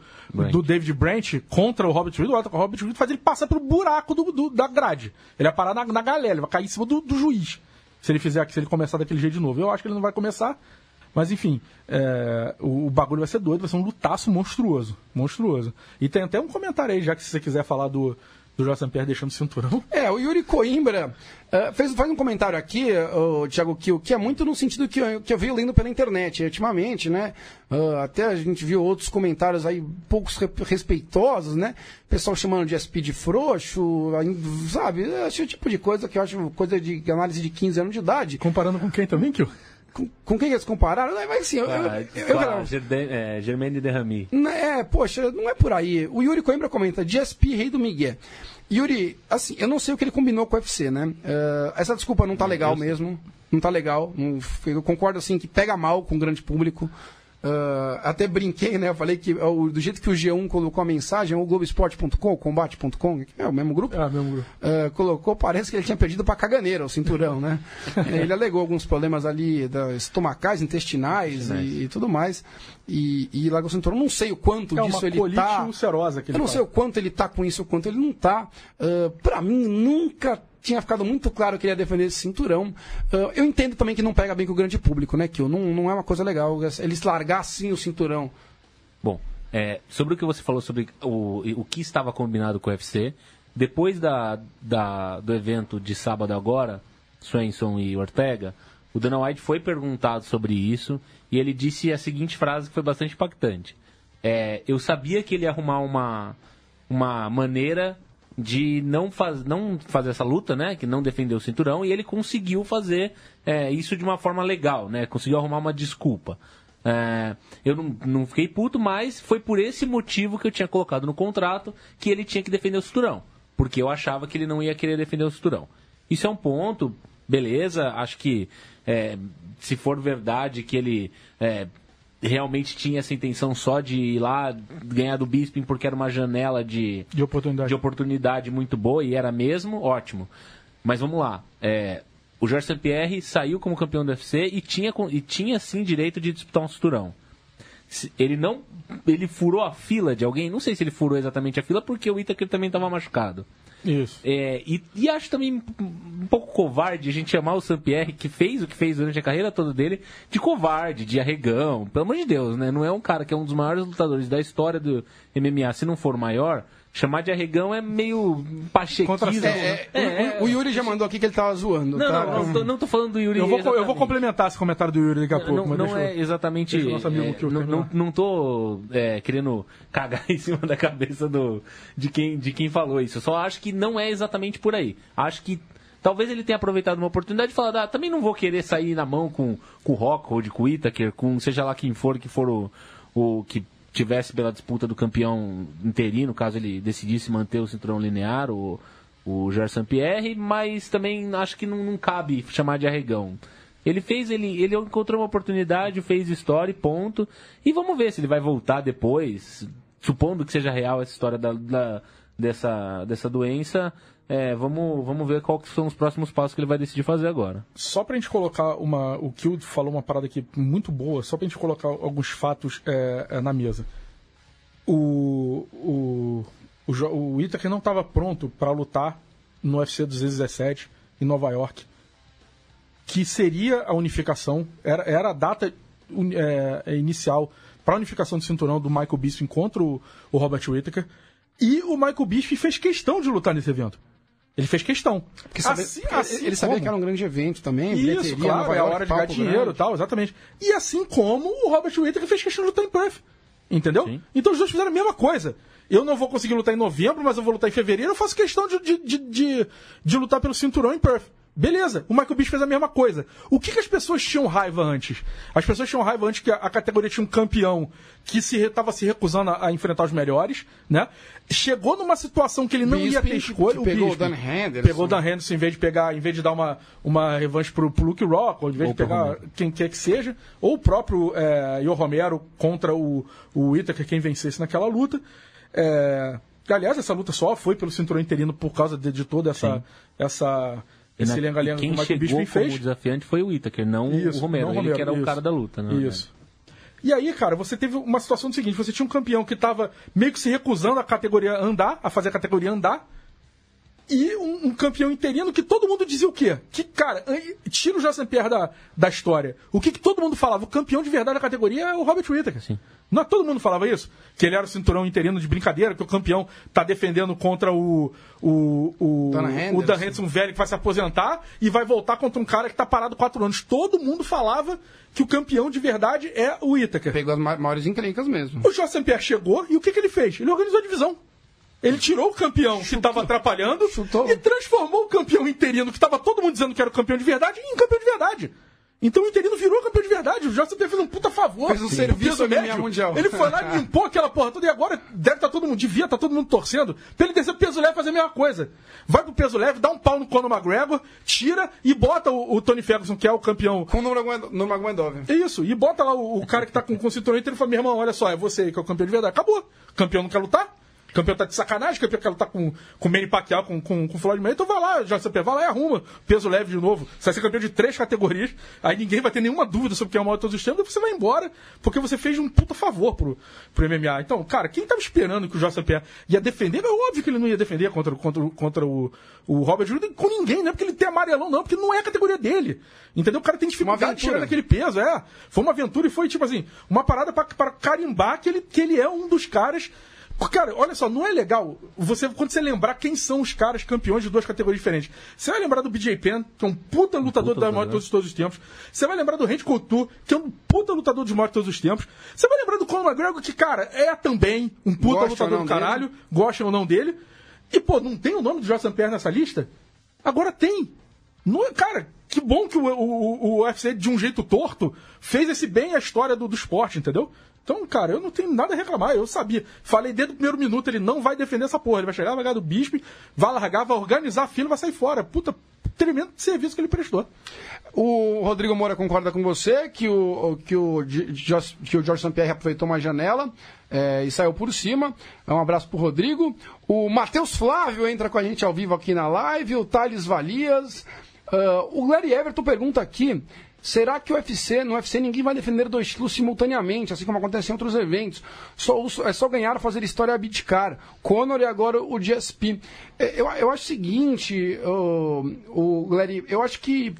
do David Branch contra o Robert Reed, o Robert Reed faz ele passar pelo buraco do, do- da grade. Ele vai parar na, na galera, ele vai cair em cima do, do juiz. Se ele fizer, se ele começar daquele jeito de novo. Eu acho que ele não vai começar. Mas enfim, é, o, o bagulho vai ser doido, vai ser um lutaço monstruoso. Monstruoso. E tem até um comentário aí, já que se você quiser falar do, do Jorge Pierre deixando o cinturão. É, o Yuri Coimbra eh, fez, faz um comentário aqui, o Thiago Kiel, que é muito no sentido que eu, que eu venho lendo pela internet ultimamente, né? Ah, até a gente viu outros comentários aí, poucos re- respeitosos, né? Pessoal chamando de SP de frouxo, sabe? Esse tipo de coisa que eu acho coisa de análise de 15 anos de idade. Comparando com quem também, Kio? Com, com quem eles compararam? Mas assim, eu, Ah, eu, eu, Germaine- é, Germaine de Rami. é, poxa, não é por aí. O Yuri Coimbra comenta, GSP, rei do Miguel. Yuri, assim, eu não sei o que ele combinou com o UFC, né? Eh, essa desculpa não tá legal mesmo. Não tá legal. Não- eu concordo, assim, que pega mal com o grande público. Eh, até brinquei, né? Eu falei que ó, do jeito que o G1 colocou a mensagem, o Globoesporte.com, o Combate.com, que é o mesmo grupo, Ah, mesmo grupo. eh, colocou, parece que ele tinha perdido pra caganeira o cinturão, né? [LAUGHS] Ele alegou alguns problemas ali da, estomacais, intestinais e, e tudo mais. E, e largou o cinturão. Não sei o quanto É disso ele tá. ulcerosa que ele Eu não faz. sei o quanto ele tá com isso, o quanto ele não tá. Uh, para mim, nunca tinha ficado muito claro que ele ia defender esse cinturão. Ah, eu entendo também que não pega bem com o grande público, né, Kio? Não, não é uma coisa legal eles largar assim o cinturão. Bom, É, sobre o que você falou sobre o, o que estava combinado com o UFC, depois da, da, do evento de sábado agora, Swenson e Ortega, o Dana White foi perguntado sobre isso e ele disse a seguinte frase que foi bastante impactante. É, eu sabia que ele ia arrumar uma, uma maneira de não, faz, não fazer essa luta, né? Que não defender o cinturão, e ele conseguiu fazer é, isso de uma forma legal, né? Conseguiu arrumar uma desculpa. É, eu não, não fiquei puto, mas foi por esse motivo que eu tinha colocado no contrato que ele tinha que defender o cinturão. Porque eu achava que ele não ia querer defender o cinturão. Isso é um ponto, beleza, acho que é, se for verdade que ele é, realmente tinha essa intenção só de ir lá ganhar do Bisping porque era uma janela de, De oportunidade. de oportunidade muito boa e era mesmo, ótimo. Mas vamos lá. é, o Jorge St. Pierre saiu como campeão do UFC e tinha, e tinha sim direito de disputar um cinturão. Ele não. Ele furou a fila de alguém. Não sei se ele furou exatamente a fila porque o Itaker também estava machucado. Isso. É, e, e acho também um pouco covarde a gente chamar o Sampierre, que fez o que fez durante a carreira toda dele, de covarde, de arregão. Pelo amor de Deus, né? Não é um cara que é um dos maiores lutadores da história do MMA, se não for maior. Chamar de arregão é meio pachequismo. Contrassenso, É, É, é, o, o Yuri já mandou aqui que ele tava zoando. Não, tá? não, não, tô, não tô falando do Yuri. Eu vou, eu vou complementar esse comentário do Yuri daqui a pouco, Não, mas não é exatamente. nosso amigo é, não, não, não tô é, querendo cagar [LAUGHS] em cima da cabeça do, de, quem, de quem falou isso. Eu só acho que não é exatamente por aí. Acho que talvez ele tenha aproveitado uma oportunidade de falar: ah, também não vou querer sair na mão com, com o Rockhold, com o Itaker, com seja lá quem for que for o, o que tivesse pela disputa do campeão interino, caso ele decidisse manter o cinturão linear, o, o Gerson Pierre, mas também acho que não, não cabe chamar de arregão. Ele fez, ele, ele encontrou uma oportunidade, fez história e ponto. E vamos ver se ele vai voltar depois, supondo que seja real essa história da, da- dessa, dessa doença. É, vamos, vamos ver quais são os próximos passos que ele vai decidir fazer agora. Só pra gente colocar uma. O Kill falou uma parada aqui muito boa, só pra gente colocar alguns fatos é, é, na mesa. O. O. O, o Itaker não estava pronto para lutar no UFC 217 em Nova York. Que seria a unificação, era, era a data é, inicial para a unificação do cinturão do Michael Bisping contra o, o Robert Whittaker. E o Michael Bisping fez questão de lutar nesse evento. Ele fez questão. Porque sabe- Assim- ele- assim ele sabia como- que era um grande evento também, isso, bilheteria, claro, Nova é a hora de ganhar palco dinheiro e tal, exatamente. E assim como o Robert Whittaker fez questão de lutar em Perth. Entendeu? Sim. Então os dois fizeram a mesma coisa. Eu não vou conseguir lutar em novembro, mas eu vou lutar em fevereiro. Eu faço questão de, de, de, de, de lutar pelo cinturão em Perth. Beleza, o Michael Bisping fez a mesma coisa. O que, que as pessoas tinham raiva antes? As pessoas tinham raiva antes que a, a categoria tinha um campeão que se estava se recusando a, a enfrentar os melhores, né? Chegou numa situação que ele não ia Bisping, ter escolha. que pegou o Bisping Dan Henderson. Pegou o Dan Henderson em vez de pegar, em vez de dar uma, uma revanche pro, pro Luke Rock, ou em vez Ou de pegar Romero. quem quer que seja, ou o próprio é, Yo Romero contra o, o Itaker, quem vencesse naquela luta. É, aliás, essa luta só foi pelo cinturão interino por causa de, de toda essa, essa esse lenga-lenga que o Michael como fez. desafiante foi o Itaker, não Isso, o Romero. não ele Romero, que era o isso. cara da luta, né? Isso. E aí, cara, você teve uma situação do seguinte: você tinha um campeão que estava meio que se recusando a categoria andar, a fazer a categoria andar, e um, um campeão interino que todo mundo dizia o quê? Que, cara, tira o Justin Pierre da, da história. O que, que todo mundo falava? O campeão de verdade da categoria é o Robert Whittaker. Sim. Não é todo mundo falava isso? Que ele era o cinturão interino de brincadeira, que o campeão tá defendendo contra o. O, o, Dan o. Dan Henderson velho que vai se aposentar e vai voltar contra um cara que tá parado quatro anos. Todo mundo falava que o campeão de verdade é o Whittaker. Pegou as ma- maiores encrencas mesmo. O Jorge Pierre chegou e o que, que ele fez? Ele organizou a divisão. Ele tirou o campeão que estava atrapalhando Chutou. e transformou o campeão interino, que estava todo mundo dizendo que era o campeão de verdade, em campeão de verdade. Então o interino virou campeão de verdade. O Jorge fez um puta favor. Fez um Sim. serviço ao MMA médio. mundial. Ele foi lá e [LAUGHS] limpou aquela porra toda e agora deve estar todo mundo, devia estar todo mundo torcendo pra ele descer pro peso leve e fazer a mesma coisa. Vai pro peso leve, dá um pau no Conor McGregor, tira e bota o, o Tony Ferguson, que é o campeão Com o Nurmagomedov- é isso, e bota lá o, o cara que tá com, com o cinturão e fala, meu irmão, olha só, é você aí que é o campeão de verdade. Acabou. O campeão não quer lutar? Campeão tá de sacanagem, campeão que ela tá com, com o Manny Pacquiao, com, com, com o Floyd Mayweather, então vai lá, JCP, vai lá e arruma peso leve de novo. Você vai ser campeão de três categorias, aí ninguém vai ter nenhuma dúvida sobre quem é o maior de todos os tempos, e você vai embora, porque você fez um puta favor pro, pro MMA. Então, cara, quem tava esperando que o JCP ia defender, é óbvio que ele não ia defender contra, contra, contra o, o Robert Jr. com ninguém, não é porque ele tem amarelão, não, porque não é a categoria dele. Entendeu? O cara tem dificuldade de chegar naquele peso, é. Foi uma aventura e foi, tipo assim, uma parada pra, pra carimbar que ele, que ele é um dos caras. Cara, olha só, não é legal você quando você lembrar quem são os caras campeões de duas categorias diferentes. Você vai lembrar do BJ Penn, que é um puta lutador puta da maior de todos, todos os tempos. Você vai lembrar do Randy Couture, que é um puta lutador dos maiores de todos os tempos. Você vai lembrar do Conor McGregor, que, cara, é também um puta Gosta lutador do caralho, gostam ou não dele. E, pô, não tem o nome do Jorge Pierre nessa lista? Agora tem. Não, é- cara, que bom que o, o, o UFC, de um jeito torto, fez esse bem à história do, do esporte, entendeu? Então, cara, eu não tenho nada a reclamar. Eu sabia. Falei desde o primeiro minuto, ele não vai defender essa porra. Ele vai chegar, vai ganhar do Bispo, vai largar, vai organizar a fila vai sair fora. Puta, tremendo serviço que ele prestou. O Rodrigo Moura concorda com você que o, que o, que o Jorge Sampierre aproveitou uma janela é, e saiu por cima. Um abraço pro Rodrigo. O Matheus Flávio entra com a gente ao vivo aqui na live. O Thales Valias. Ah, o Larry Everton pergunta aqui. Será que o UFC, no UFC ninguém vai defender dois estilos simultaneamente, assim como acontece em outros eventos? Só, é só ganhar, fazer história e abdicar. Conor e agora o GSP. É, Eu, eu acho o seguinte, o, o Larry, eu acho que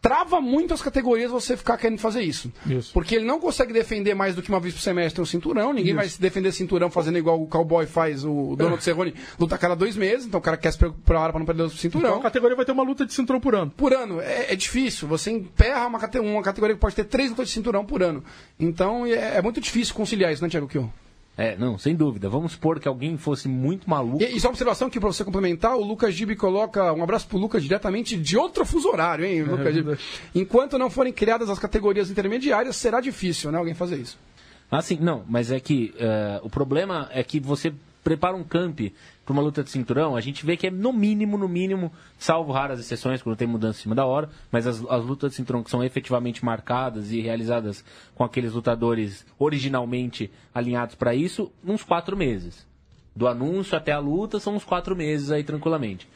trava muito as categorias você ficar querendo fazer isso. Isso. Porque ele não consegue defender mais do que uma vez por semestre o cinturão. Ninguém vai se defender cinturão fazendo igual o cowboy faz, o Donald Cerrone, luta a cada dois meses. Então o cara quer se preparar para não perder o Então cinturão. a categoria vai ter uma luta de cinturão por ano. Por ano, é, é difícil. Você emperra uma, uma categoria que pode ter três lutas de cinturão por ano. Então é, é muito difícil conciliar isso, né, Thiago Kiel? É, não, sem dúvida. Vamos supor que alguém fosse muito maluco. E, e só uma observação aqui para você complementar, o Lucas Gibi coloca um abraço pro Lucas diretamente de outro fuso horário, hein, [LAUGHS] Lucas Gibi? Enquanto não forem criadas as categorias intermediárias, será difícil, né, alguém fazer isso. Ah, sim, não, mas é que eh, o problema é que você prepara um camp para uma luta de cinturão, a gente vê que é no mínimo, no mínimo, salvo raras exceções quando tem mudança em cima da hora, mas as, as lutas de cinturão que são efetivamente marcadas e realizadas com aqueles lutadores originalmente alinhados para isso, uns quatro meses. Do anúncio até a luta são uns quatro meses aí tranquilamente.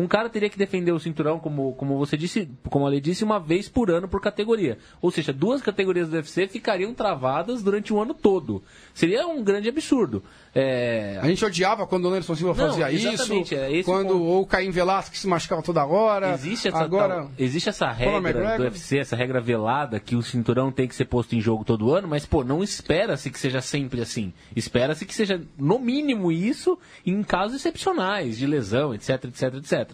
Um cara teria que defender o cinturão, como, como você disse, como a lei disse, uma vez por ano por categoria. Ou seja, duas categorias do UFC ficariam travadas durante o ano todo. Seria um grande absurdo. É, A gente odiava quando o Anderson Silva Não, fazia isso, é o quando ou o Caim Velasquez se machucava toda hora. Existe essa, agora tal- existe essa regra do UFC, essa regra velada que o cinturão tem que ser posto em jogo todo ano, mas pô, não espera-se que seja sempre assim. Espera-se que seja no mínimo isso em casos excepcionais de lesão, etc, etc, etc.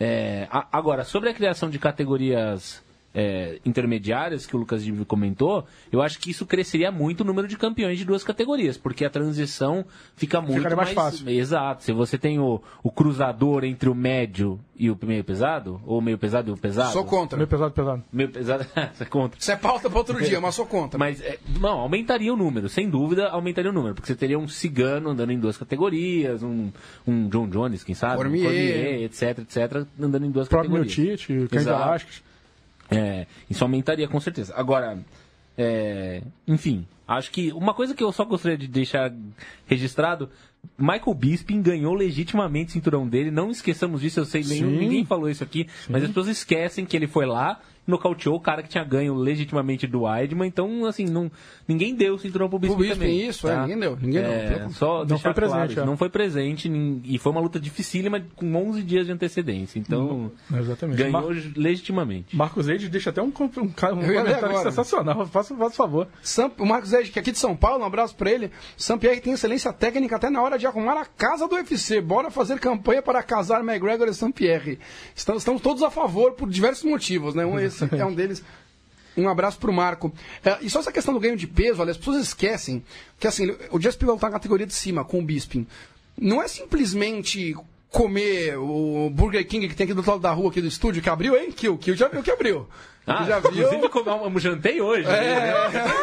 É, a- agora, sobre a criação de categorias é, intermediárias que o Lucas Dibi comentou, eu acho que isso cresceria muito o número de campeões de duas categorias, porque a transição fica muito Ficaria mais fácil. Exato. Se você tem o, o cruzador entre o médio e o meio pesado, ou o meio pesado e o pesado. Sou contra. Meio pesado, pesado. Meio pesado, [LAUGHS] você é contra. Isso é pauta para outro dia, mas sou contra. Mas, é, não, aumentaria o número, sem dúvida aumentaria o número, porque você teria um cigano andando em duas categorias, um, um John Jones, quem sabe, Cormier. um Cormier, etc, etc, andando em duas O próprio meu categorias. Tite, Caio Exato. Velasquez. É, isso aumentaria com certeza. Agora, é, enfim, acho que uma coisa que eu só gostaria de deixar registrado, Michael Bisping ganhou legitimamente o cinturão dele, não esqueçamos disso, eu sei, nenhum, Sim. ninguém falou isso aqui, mas as pessoas esquecem que ele foi lá, nocauteou o cara que tinha ganho legitimamente do Weidman, então, assim, não, ninguém deu o cinturão pro Bisping Pro Bisping, também. isso, é, ninguém deu, ninguém deu. É, só Não foi presente, claro, é. não foi presente, e foi uma luta dificílima com 11 dias de antecedência, então... Exatamente. Ganhou Mar- legitimamente. Marcos Eide deixa até um, um, um comentário sensacional. Faça, faça favor. Sam- o Marcos Ed, que é aqui de São Paulo, um abraço pra ele. Sampierre tem excelência técnica até na hora de arrumar a casa do UFC. Bora fazer campanha para casar McGregor e Sampierre. Estamos, estamos todos a favor por diversos motivos, né? Um, esse é um deles. Um abraço pro Marco. É, e só essa questão do ganho de peso, olha, as pessoas esquecem que assim, o Just vai lutar na categoria de cima com o Bisping. Não é simplesmente comer o Burger King que tem aqui do outro lado da rua, aqui do estúdio, que abriu, hein? Kill, Kill já viu que abriu. Ah, já viu? inclusive comer um, um jantei hoje. né?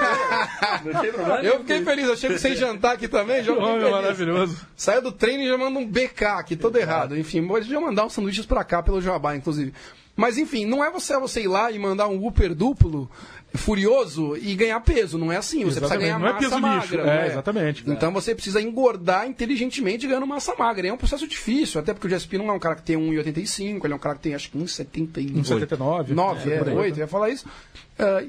[LAUGHS] Não tem problema. Eu fiquei feliz, eu chego sem jantar aqui também, já Homem feliz. maravilhoso. Saiu do treino e já manda um BK aqui, todo errado. Enfim, pode já mandar uns sanduíches pra cá pelo Jabá, inclusive. Mas enfim, não é você, você ir lá e mandar um Whopper duplo furioso e ganhar peso. Não é assim. Você Exatamente, precisa ganhar não é massa peso magra. lixo. não É, exatamente. Então você precisa engordar inteligentemente ganhando massa magra. E é um processo difícil, até porque o Jesse não é um cara que tem 1,85, ele é um cara que tem acho que 1,79. 1,79. 9, É, é, por aí. 8, eu ia falar isso. Ah,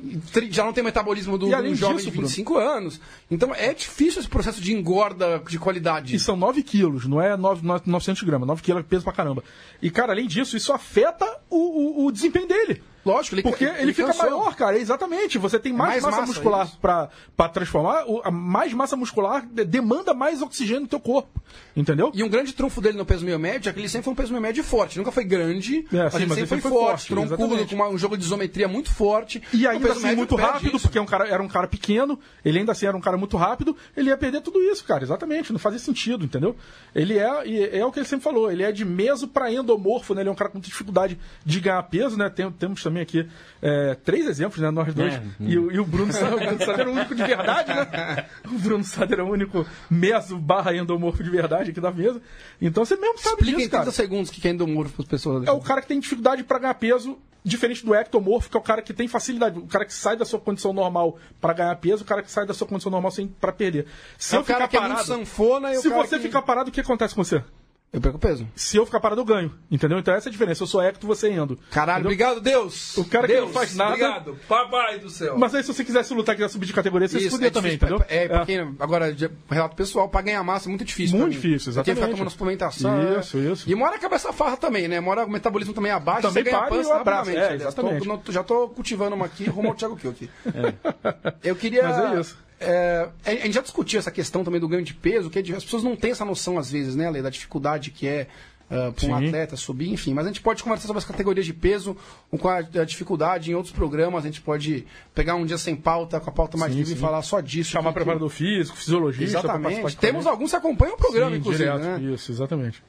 já não tem metabolismo do, do jovem disso, de 25 anos. Então é difícil esse processo de engorda de qualidade. E são 9 quilos, não é 9, 900 gramas. 9 quilos é peso pra caramba. E, cara, além disso, isso afeta o, o- o desempenho dele. Lógico, ele, Porque ele, fica cansou. maior, cara. Exatamente. Você tem mais, Mais massa, massa, muscular pra, pra transformar. O, a mais massa muscular de- demanda mais oxigênio no teu corpo. Entendeu? E um grande trunfo dele no peso meio médio é que ele sempre foi um peso meio médio forte. Nunca foi grande, É, mas sim, ele mas sempre ele foi foi forte, forte, troncudo, com uma- um jogo de isometria muito forte. E ainda peso assim muito rápido, isso. porque é um cara, era um cara pequeno, ele ainda assim era um cara muito rápido, ele ia perder tudo isso, cara, exatamente, não fazia sentido, entendeu? Ele é, é o que ele sempre falou, ele é de meso para endomorfo, né? Ele é um cara com muita dificuldade de ganhar peso, né? Tem- temos também aqui é, três exemplos, né? Nós dois. É. E, o- e o Bruno Sader, o Bruno Sader é o único de verdade, né? [LAUGHS] O Bruno Sader é o único meso barra endomorfo de verdade aqui da mesa. Então você mesmo sabe Explica em disso, cara. 30 segundos o que é endomorfo para as pessoas. É o cara que tem dificuldade para ganhar peso, diferente do ectomorfo, que é o cara que tem facilidade. O cara que sai da sua condição normal para ganhar peso, o cara que sai da sua condição normal sem para perder. Se É eu o cara ficar é parado, sanfona se cara você que- ficar parado, o que acontece com você? Eu perco peso. Se eu ficar parado, eu ganho. Entendeu? Então essa é a diferença. Eu sou ecto, você é endo. Caralho, Entendeu? obrigado, Deus! O cara que Deus, não faz nada- Obrigado, papai do céu. Mas aí, se você quisesse lutar, quiser subir de categoria, você se Isso, fuder é também, difícil, entendeu? É, pra quem, agora, de- relato pessoal, pra ganhar massa é muito difícil. Muito pra mim. difícil, Porque ficar exatamente. tomando suplementação. Isso, é- isso. E uma hora acaba essa farra também, né? Uma hora o metabolismo também abaixa, Também você ganha para pança rapidamente. É, exatamente. Tô- já tô cultivando uma aqui, rumo ao Thiago Kiel aqui. [LAUGHS] Eu queria... Mas é isso. É, a gente já discutiu essa questão também do ganho de peso, que é as pessoas não têm essa noção às vezes, né, Ale, da dificuldade que é para um Sim. atleta subir, enfim. Mas a gente pode conversar sobre as categorias de peso, com a, a dificuldade em outros programas. A gente pode pegar um dia sem pauta, com a pauta mais Sim, livre e falar só disso. Chamar que- que- preparador físico, fisiologista. Exatamente. Temos alguns que acompanham o programa, Sim, inclusive. direto. Né? Isso, exatamente.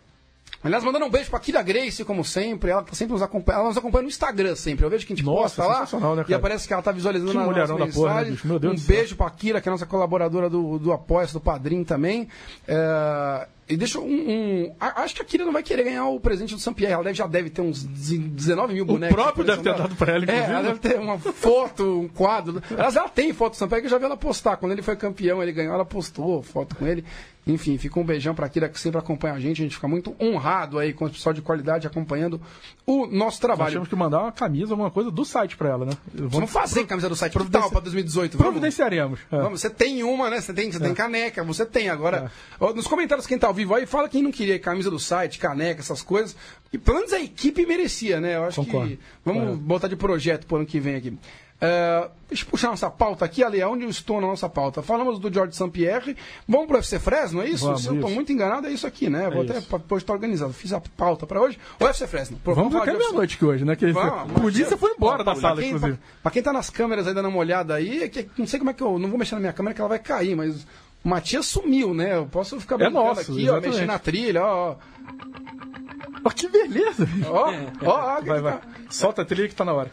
Aliás, mandando um beijo pra Kira Grace, como sempre. Ela tá sempre nos acompanha. Ela nos acompanha no Instagram sempre. Eu vejo que a gente Nossa, posta lá. né, E aparece que ela tá visualizando Que nas mulherão da porra, né? Meu Deus um beijo pra Kira, que é a nossa colaboradora do, do Apoia, do Padrim também. É, E deixa um, um- Acho que a Kira não vai querer ganhar o presente do Sampierre. Ela deve- já deve ter uns 19 mil bonecos. próprio deve ter dado pra ela, É, ela deve ter uma foto, um quadro. Aliás, ela tem foto do Sampierre que eu já vi ela postar. Quando ele foi campeão, ele ganhou, ela postou foto com ele. Enfim, fica um beijão pra Kira que sempre acompanha a gente. A gente fica muito honrado aí com o pessoal de qualidade acompanhando o nosso Nós trabalho. temos que mandar uma camisa, alguma coisa do site pra ela, né? Vamos fazer camisa do site. Que providenci- tal pra 2018? Vamos? Providenciaremos. É. Vamos, você tem uma, né? Você tem, você tem caneca, você tem agora. ó, Nos comentários, quem tá ao vivo aí, fala quem não queria camisa do site, caneca, essas coisas. E pelo menos a equipe merecia, né? Eu acho Concordo. que. Vamos botar de projeto pro ano que vem aqui. É, deixa eu puxar nossa pauta aqui, Ali, onde eu estou na nossa pauta. Falamos do George St. Pierre. Vamos pro UFC Fresno, é isso? Vamos, Se eu estou muito enganado, é isso aqui, né? Vou É até depois estar organizado. Fiz a pauta pra hoje. O UFC Fresno. Pô, Vamos falar até meia-noite aqui hoje, né? Que Vamos, polícia foi embora da Pra sala, quem, inclusive. Pra, pra quem tá nas câmeras aí dando uma olhada aí, é que, não sei como é que eu. Não vou mexer na minha câmera que ela vai cair, mas o Matias sumiu, né? Eu posso ficar brincando nosso, aqui, ó, exatamente. mexer na trilha, ó. Ó, que beleza. Ó, ó, ó, Vai, vai. Solta a trilha que tá na hora.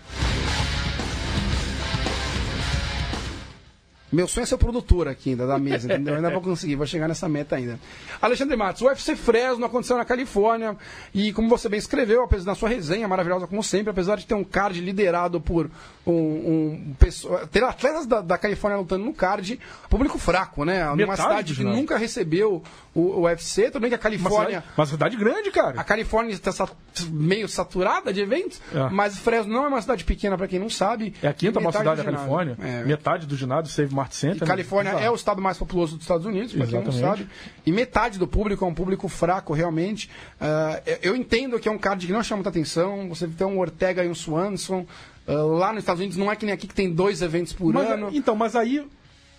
Meu sonho é ser produtor aqui ainda da mesa, entendeu? Ainda vou conseguir, vou chegar nessa meta ainda. Alexandre Matos, o UFC Fresno aconteceu na Califórnia e, como você bem escreveu, apesar da sua resenha maravilhosa como sempre, apesar de ter um card liderado por um, um pessoa, ter atletas da, da Califórnia lutando no card, público fraco, né? Numa Metade cidade do que nunca recebeu o, o UFC, bem que a Uma Califórnia cidade, uma cidade grande, cara. a Califórnia está sa- meio saturada de eventos, É. mas Fresno não é uma cidade pequena, para quem não sabe. É a quinta maior cidade da. Califórnia. É. Metade do ginásio, Save Mart Center. E né? Califórnia é o estado mais populoso dos Estados Unidos, para quem não sabe. E metade do público é um público fraco, realmente. Ah, eu entendo que é um card que não chama muita atenção. Você tem um Ortega e um Swanson. Ah, lá nos Estados Unidos não é que nem aqui que tem dois eventos por Mas, ano. Então, mas aí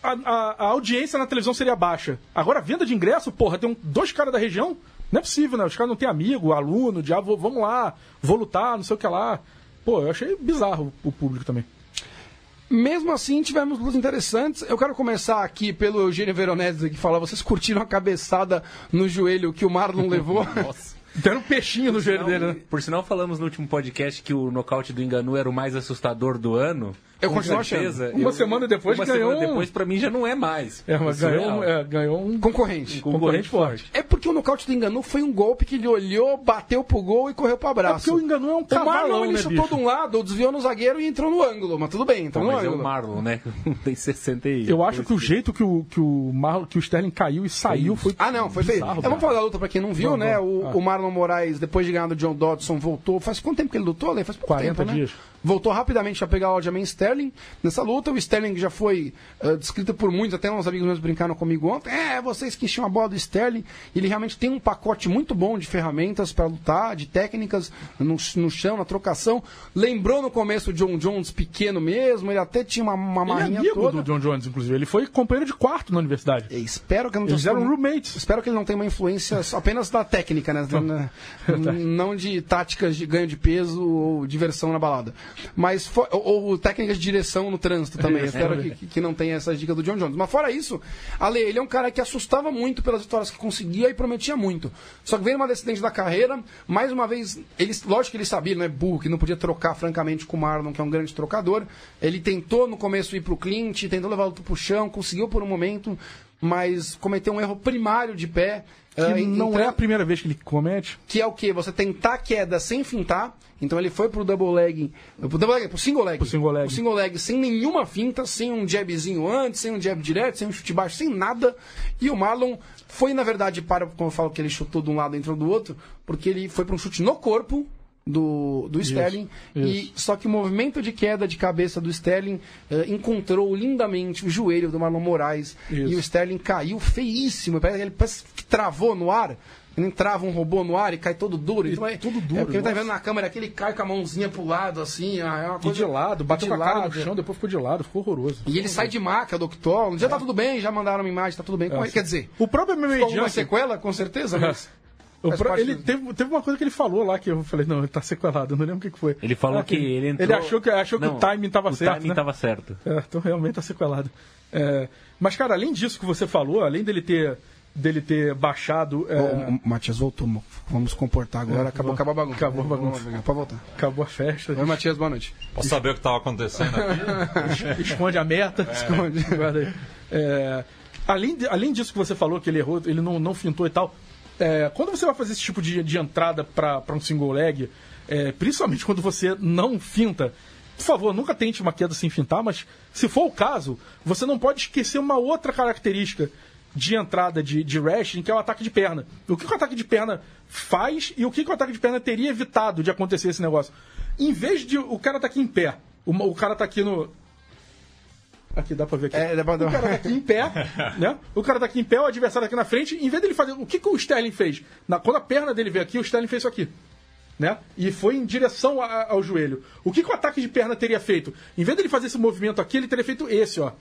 a, a- a audiência na televisão seria baixa. Agora, a venda de ingresso, porra, tem um- dois caras da região. Não é possível, né? Os caras não têm amigo, aluno, diabo, vamos lá, vou lutar, não sei o que lá. Pô, eu achei bizarro o público também. Mesmo assim, tivemos lutas interessantes. Eu quero começar aqui pelo Eugênio Veronese, que fala: vocês curtiram a cabeçada no joelho que o Marlon levou? [LAUGHS] Deram um peixinho no joelho dele, né? Por sinal, falamos no último podcast que o nocaute do Enganu era o mais assustador do ano. Eu Com continuo certeza. Uma semana depois uma ganhou semana um- depois, pra mim, já não é mais. É, mas Surreal. ganhou, um- é, ganhou um Concorrente. concorrente forte. É porque o nocaute do Enganu foi um golpe que ele olhou, bateu pro gol e correu pro abraço. porque o Ngannou é um O Marlon, cavalão, ele né, chutou bicho? de um lado, desviou no zagueiro e entrou no ângulo. Mas tudo bem, entrou no Mas é ângulo. o Marlon, né? [LAUGHS] Tem 60 e... Eu acho que o jeito que o, que o, Marlon, que o Sterling caiu e saiu foi. Ah, não, foi feio. É, vamos falar da luta pra quem não viu, Vamos, né? vamos. O, Ah. o Marlon Moraes, depois de ganhar do John Dodson, voltou. Faz quanto tempo que ele lutou, Ale? Faz pouco 40 tempo, né? dias. Voltou rapidamente a pegar o Aljamain Sterling nessa luta. O Sterling já foi eh, descrito por muitos, até uns amigos meus brincaram comigo ontem. É, vocês que enchiam a bola do Sterling. Ele realmente tem um pacote muito bom de ferramentas para lutar, de técnicas no, no chão, na trocação. Lembrou no começo o John Jones pequeno mesmo, ele até tinha uma, uma Ele é marrinha amigo toda. do John Jones, inclusive. Ele foi companheiro de quarto na universidade. E Espero que eu não Eles eram roommates. Espero que ele não tenha uma influência apenas da técnica, né? Na- não de táticas de ganho de peso ou diversão na balada. Mas fo- ou, ou técnicas de direção no trânsito também. Isso, Espero é. que, que não tenha essas dicas do John Jones. Mas fora isso, Ale, ele é um cara que assustava muito pelas vitórias que conseguia e prometia muito. Só que veio numa descendente da carreira, mais uma vez, ele, lógico que ele sabia, não é burro, que não podia trocar francamente com o Marlon, que é um grande trocador. Ele tentou no começo ir pro Clint, tentou levar o pro chão, conseguiu por um momento, mas cometeu um erro primário de pé. Que eh, não entra- é a primeira vez que ele comete. que é o que? Você tentar a queda sem fintar. Então ele foi pro double leg, pro double leg, pro single leg. Pro single leg. Pro single leg sem nenhuma finta, sem um jabzinho antes, sem um jab direto, sem um chute baixo, sem nada. E o Marlon foi, na verdade, para, como eu falo que ele chutou de um lado e entrou do outro, porque ele foi para um chute no corpo do, do Sterling. E, só que o movimento de queda de cabeça do Sterling eh, encontrou lindamente o joelho do Marlon Moraes. Isso. E o Sterling caiu feíssimo. Parece que ele parece que travou no ar. Ele entrava um robô no ar e cai todo duro. Então, é, tudo duro, É porque tá nossa. vendo na câmera aqui, ele cai com a mãozinha pro lado, assim. É uma E coisa de lado, bateu de com a cara no chão, depois ficou de lado, ficou horroroso. E ele sai de maca do octógono. Já tá tudo bem, já mandaram uma imagem, tá tudo bem com ele. Quer dizer, O próprio MMA ficou Junkie- sequela, com certeza, mas... [LAUGHS] O ele do- teve, teve uma coisa que ele falou lá que eu falei, não, ele tá sequelado, eu não lembro o que, que foi. Ele falou Ah, que ele entrou... Ele achou que, achou Não, que o timing tava o certo. timing né? tava certo. É, então realmente tá sequelado. É, mas, cara, além disso que você falou, além dele ter, dele ter baixado. é, Ô, o Matias voltou, mo- vamos comportar agora. É, acabou, acabou a bagunça. acabou a bagunça. Vamos, Pode voltar. acabou a festa. Oi, Matias, boa noite. Posso saber o que estava acontecendo aqui? [LAUGHS] esconde a meta. [LAUGHS] Esconde. Guarda aí. É, além, de- além disso que você falou, que ele errou, ele não, não fintou e tal. É, quando você vai fazer esse tipo de, de entrada para um single leg, é, principalmente quando você não finta, por favor, nunca tente uma queda sem fintar, mas se for o caso, você não pode esquecer uma outra característica de entrada de, de wrestling, que é o ataque de perna. O que, que o ataque de perna faz e o que, que o ataque de perna teria evitado de acontecer esse negócio? Em vez de o cara tá aqui em pé, o, o cara tá aqui no, Aqui dá pra ver aqui. É, dá pra O cara tá aqui em pé, [LAUGHS] né? O cara tá aqui em pé, o adversário aqui na frente. Em vez dele fazer. O que, que o Sterling fez? Na, quando a perna dele veio aqui, o Sterling fez isso aqui. Né? E foi em direção a- ao joelho. O que, que o ataque de perna teria feito? Em vez dele fazer esse movimento aqui, ele teria feito esse, ó.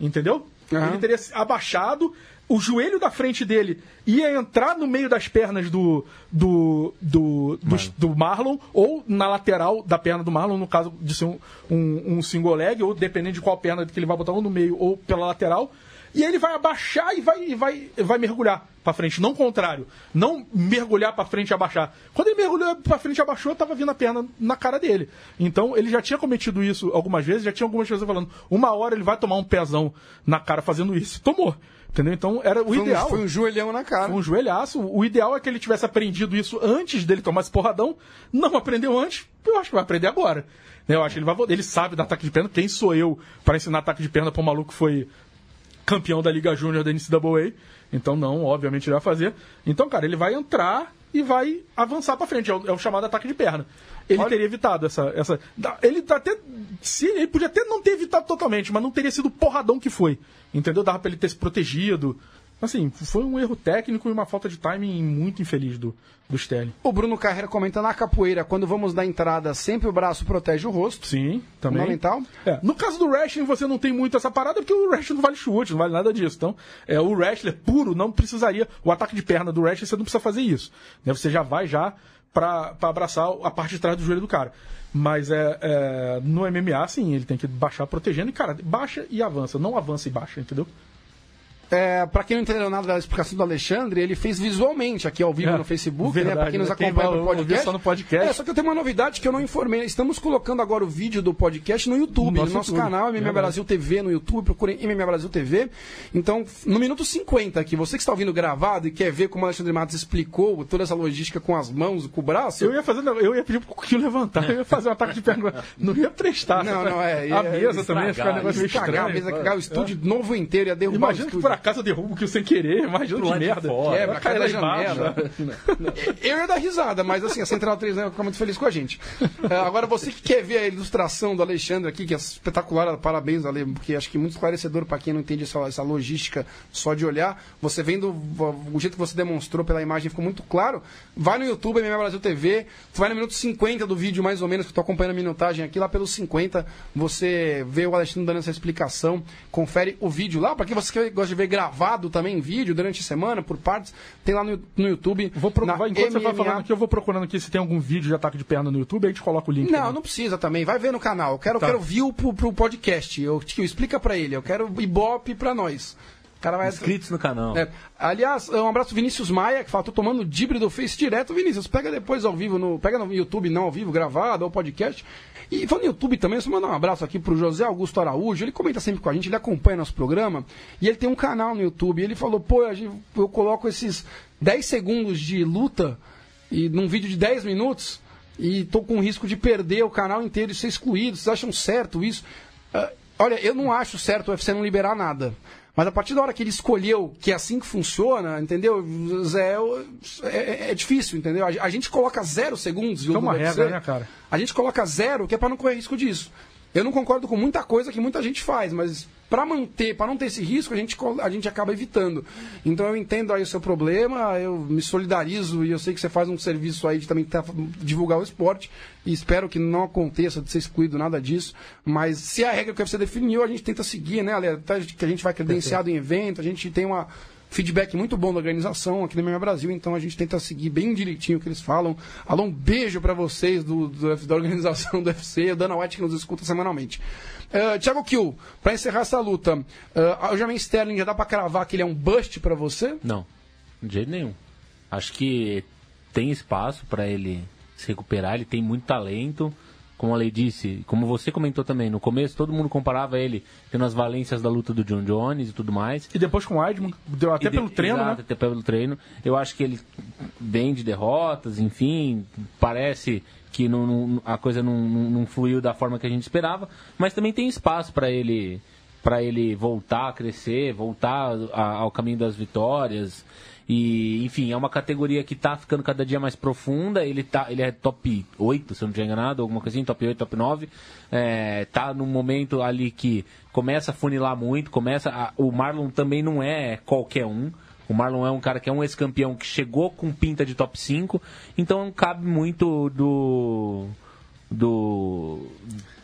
Entendeu? Aham. Ele teria abaixado, o joelho da frente dele ia entrar no meio das pernas do do, do, do, do Marlon, ou na lateral da perna do Marlon, no caso de ser um, um, um single leg, ou dependendo de qual perna que ele vai botar, ou no meio ou pela lateral. E ele vai abaixar e vai, e vai, vai mergulhar pra frente, não o contrário. Não mergulhar pra frente e abaixar. Quando ele mergulhou pra frente e abaixou, tava vindo a perna na cara dele. Então ele já tinha cometido isso algumas vezes, já tinha algumas pessoas falando, uma hora ele vai tomar um pezão na cara fazendo isso. Tomou. Entendeu? Então era o Foi um, ideal. foi um joelhão na cara. Foi um joelhaço. O ideal é que ele tivesse aprendido isso antes dele tomar esse porradão. Não aprendeu antes, eu acho que vai aprender agora. Eu acho que ele vai Ele sabe do ataque de perna. Quem sou eu para ensinar ataque de perna para um maluco que foi campeão da Liga Júnior da NCAA? Então, não, obviamente ele vai fazer. Então, cara, ele vai entrar e vai avançar para frente. É o, é o chamado ataque de perna. Ele teria evitado essa. essa ele tá até. Se, ele podia até não ter evitado totalmente, mas não teria sido o porradão que foi. Entendeu? Dava pra ele ter se protegido. Assim, foi um erro técnico e uma falta de timing muito infeliz do, do Sterling. O Bruno Carreira comenta na capoeira, quando vamos dar entrada, sempre o braço protege o rosto. Sim, também. Fundamental. É, no caso do wrestling, você não tem muito essa parada, porque o wrestling não vale chute, não vale nada disso. Então, é, o wrestler puro não precisaria. O ataque de perna do wrestling, você não precisa fazer isso. Né? Você já vai já pra, pra abraçar a parte de trás do joelho do cara. Mas é, é, no MMA, sim, ele tem que baixar protegendo. E, cara, baixa e avança. Não avança e baixa, entendeu? É, pra quem não entendeu nada da explicação do Alexandre, ele fez visualmente aqui ao vivo É, no Facebook, né? verdade, Pra quem nos né? Quem acompanha vai no podcast. só no podcast. É, só que eu tenho uma novidade que eu não informei. Estamos colocando agora o vídeo do podcast no YouTube, No no nosso nosso, YouTube. canal MMA Verdade. Brasil TV no YouTube, procurem MMA Brasil TV. Então, no minuto 50 aqui, você que está ouvindo gravado e quer ver como o Alexandre Matos explicou toda essa logística com as mãos, com o braço. Eu ia fazer, eu ia pedir pro Cuquinho levantar, eu ia fazer um ataque de perna. Não ia prestar. Não, não, é. A é- mesa também ia ficar um negócio meio estragar, a estranho. mesa, cagar o estúdio novo inteiro, ia derrubar Imagina o que estúdio. Eu derrubo o Cuquinho sem querer, imagina que lado de merda. fora. Quebra, cai lá embaixo. janela. Eu ia dar risada, mas assim, a Central 3 né, fica muito feliz com a gente. É, agora, você que quer ver a ilustração do Alexandre aqui, que é espetacular, parabéns, Ale, porque acho que é muito esclarecedor para quem não entende essa, essa logística só de olhar. Você vendo o jeito que você demonstrou pela imagem, ficou muito claro. Vai no YouTube, MMA Brasil TV, vai no minuto 50 do vídeo, mais ou menos, que eu tô acompanhando a minutagem aqui, lá pelos 50, você vê o Alexandre dando essa explicação, confere o vídeo lá, para quem você que gosta de ver gravado também, vídeo, durante a semana, por partes, tem lá no, no YouTube. Vou pro... na vai, enquanto você vai MMA. falando aqui, eu vou procurando aqui se tem algum vídeo de ataque de perna no YouTube, aí a gente coloca o link. Não, também. não precisa também. Vai ver no canal. Eu quero, Tá. quero view pro, pro podcast. Eu, tio, explica pra ele. Eu quero ibope pra nós. Cara vai. Inscritos no canal. É. Aliás, um abraço Vinícius Maia, que fala, tô tomando dibre do Face direto. Vinícius, pega depois ao vivo, no, pega no YouTube, não ao vivo, gravado, ou podcast. E falando no YouTube também, só mandar um abraço aqui pro José Augusto Araújo. Ele comenta sempre com a gente, ele acompanha nosso programa. E ele tem um canal no YouTube. Ele falou, pô, eu coloco esses 10 segundos de luta e num vídeo de 10 minutos e tô com risco de perder o canal inteiro e ser excluído. Vocês acham certo isso? Ah, olha, eu não acho certo o UFC não liberar nada. Mas a partir da hora que ele escolheu que é assim que funciona, entendeu? Zé, eu- é, é difícil, entendeu? A, a gente coloca zero segundos Isso é uma regra, né, cara? A gente coloca zero, que é para não correr risco disso. Eu não concordo com muita coisa que muita gente faz, mas para manter, para não ter esse risco, a gente, a gente acaba evitando. Então eu entendo aí o seu problema, eu me solidarizo e eu sei que você faz um serviço aí de também tá, divulgar o esporte e espero que não aconteça de ser excluído nada disso. Mas se é a regra que você definiu, a gente tenta seguir, né, Ale? Até que a gente vai credenciado em evento, a gente tem uma feedback muito bom da organização aqui no MMA Brasil, então a gente tenta seguir bem direitinho o que eles falam. Alô, um beijo para vocês do, do- da organização do [LAUGHS] UFC, o Dana White que nos escuta semanalmente. Uh, Thiago Kill, para encerrar essa luta, uh, o Aljamain Sterling já dá para cravar que ele é um bust para você? Não, de jeito nenhum. Acho que tem espaço para ele se recuperar, ele tem muito talento. Como a lei disse, como você comentou também, no começo todo mundo comparava ele tendo as valências da luta do John Jones e tudo mais. E depois com o Weidman, deu até de- pelo treino, exato, né? Até pelo treino. Eu acho que ele vem de derrotas, enfim, parece que não- não- a coisa não, não- não fluiu da forma que a gente esperava, mas também tem espaço para ele para ele voltar a crescer, voltar a- ao caminho das vitórias. E, enfim, é uma categoria que tá ficando cada dia mais profunda. Ele, tá, ele é top 8, se eu não tiver enganado, alguma coisa assim, top 8, top 9. É, tá num momento ali que começa a funilar muito, começa. a- o Marlon também não é qualquer um. O Marlon é um cara que é um ex-campeão que chegou com pinta de top 5, então cabe muito do do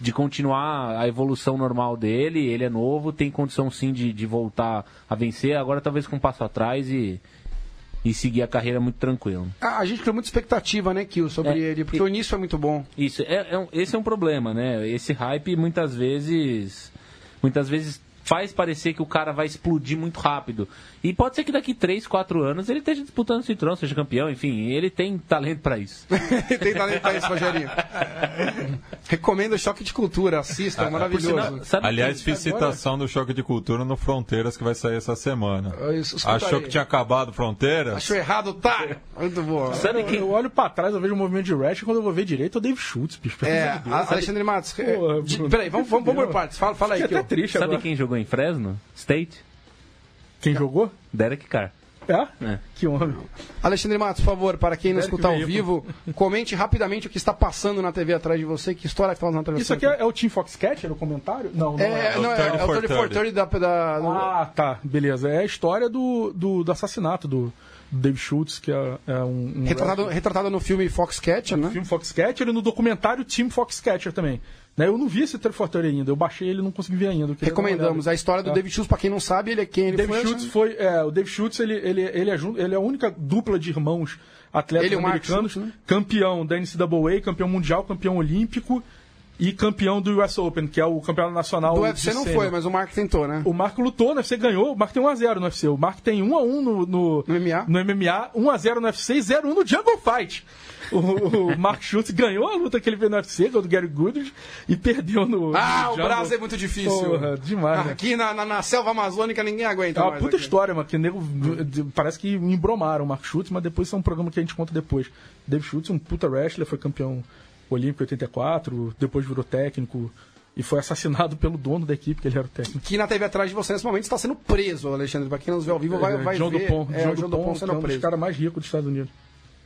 de continuar a evolução normal dele. Ele é novo, tem condição sim de, de voltar a vencer. Agora talvez com um passo atrás e, e seguir a carreira muito tranquilo. Ah, a gente criou muita expectativa, né, Kill, sobre É, ele, porque e- o início é muito bom. Isso, é, é um- esse é um problema, né? Esse hype muitas vezes. Muitas vezes faz parecer que o cara vai explodir muito rápido. E pode ser que daqui 3, 4 anos ele esteja disputando o cinturão, seja campeão, enfim, ele tem talento pra isso. [LAUGHS] Tem talento pra isso, Rogerinho. Recomendo o Choque de Cultura, assista, é maravilhoso. Sinal, sabe Aliás, fiz citação do Choque de Cultura no Fronteiras que vai sair essa semana. Escuta Achou que tinha acabado Fronteiras? Achou errado, tá? Muito bom. Sabe quem, Eu olho pra trás, eu vejo o movimento de Rash, quando eu vou ver direito, é o Dave Schultz, bicho. É, Alexandre Matos. é, Pô, de- Bruno. peraí, vamos, vamos, vamos por partes. Fala, fala aí, Fiquei Kill. até triste sabe agora. quem jogou em Fresno? State? Quem jogou? Derek Carr. É? É. Que homem. Alexandre Matos, por favor, para quem não Derek escutar ao vivo, comente rapidamente o que está passando na TV atrás de você, que história que fala na televisão. Isso aqui é, é o Team Foxcatcher, o comentário? Não, não É, é. não, é, é o 30 for 30 da. da do- Ah, tá, beleza. É a história do, do, do assassinato do, Dave Schultz, que é, é um, um retratado, retratado no filme Foxcatcher, né? filme Foxcatcher e no documentário Team Foxcatcher também. Né, eu não vi esse 343 ainda, eu baixei ele e não consegui ver ainda. Recomendamos. A história do É. David Schultz, para quem não sabe, ele é quem? Ele Dave foi Schultz foi. É, o Dave Schultz, ele, ele, ele, é, ele é a única dupla de irmãos atletas Ele o Mark americanos. Schultz, né? Campeão da NCAA, campeão mundial, campeão olímpico. e campeão do US Open, que é o campeonato nacional Do UFC não foi, mas o Mark tentou, né? O Marco lutou no UFC, ganhou. O Marco tem 1x0 no UFC. O Marco tem 1x1 no, no, No MMA? no MMA, 1x0 no UFC e 0x1 no Jungle Fight. O, o Mark Schultz ganhou a luta que ele fez no UFC, contra o Gary Goodrich, e perdeu no. Ah, no o. Brasil é muito difícil. Porra, demais, né? Aqui na, na, na selva amazônica ninguém aguenta É uma puta aqui. história, mano. Que nego, parece que embromaram o Mark Schultz, mas depois isso é um programa que a gente conta depois. Dave Schultz, um puta wrestler, foi campeão olímpico em 84, depois virou técnico e foi assassinado pelo dono da equipe, que ele era o técnico. Que na TV atrás de você nesse momento está sendo preso, Alexandre. Pra quem não nos vê ao vivo, vai, É, vai John ver. Dupont, é, John o João Dupont, Dupont que é sendo um dos preso. caras mais ricos dos Estados Unidos.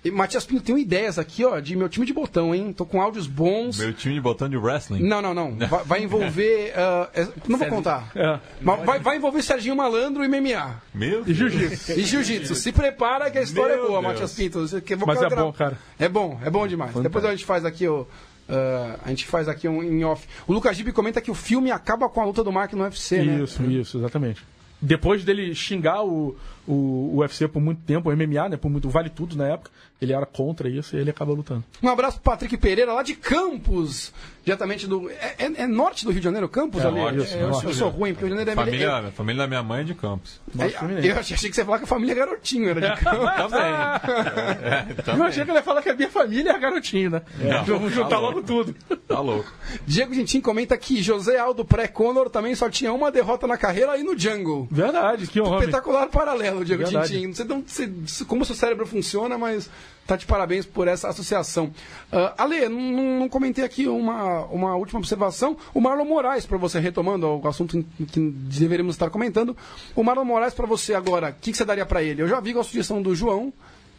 E Matias Pinto tem ideias aqui, ó, de meu time de botão, hein? Tô com áudios bons. Meu time de botão de wrestling. Não, não, não. Vai, vai envolver. [LAUGHS] é- não vou contar. É. Mas vai, vai envolver Serginho Malandro e MMA. Meu E jiu-jitsu. E jiu-jitsu. Se prepara que a história Meu é boa, Deus. Matias Pinto. Mas é gra- bom, cara. É bom, é bom demais. Depois a gente faz aqui o. ah, a gente faz aqui um em off. O Lucas Gibe comenta que o filme acaba com a luta do Mark no UFC, né? Isso, isso, exatamente. Depois dele xingar o, o, o UFC por muito tempo, o MMA, né? Por muito Vale Tudo na época, ele era contra isso e ele acaba lutando. Um abraço pro Patrick Pereira, lá de Campos, diretamente do. É, é- é norte do Rio de Janeiro, Campos, É, ali? norte, É, eu, norte. eu sou ruim, porque o Rio de Janeiro é Família, é- a família da minha mãe é de Campos. Norte é- eu achei que você ia falar que a família é garotinho era de [LAUGHS] Campos. Também. [LAUGHS] É, Eu também. achei que ele ia falar que a minha família é garotinho, né? Vamos juntar tá logo louco. tudo. Tá louco. Diego Gentin comenta que José Aldo pré-Conor também só tinha uma derrota na carreira aí no Jungle. Verdade, que homem. Espetacular paralelo, Diego Verdade. Tintin. Não sei, onde você- como o seu cérebro funciona, mas tá de parabéns por essa associação. Uh, Ale, não, não- não comentei aqui uma, uma última observação. O Marlon Moraes, para você, retomando o assunto que deveríamos estar comentando. O Marlon Moraes, para você agora, o que, que você daria para ele? Eu já vi com a sugestão do João,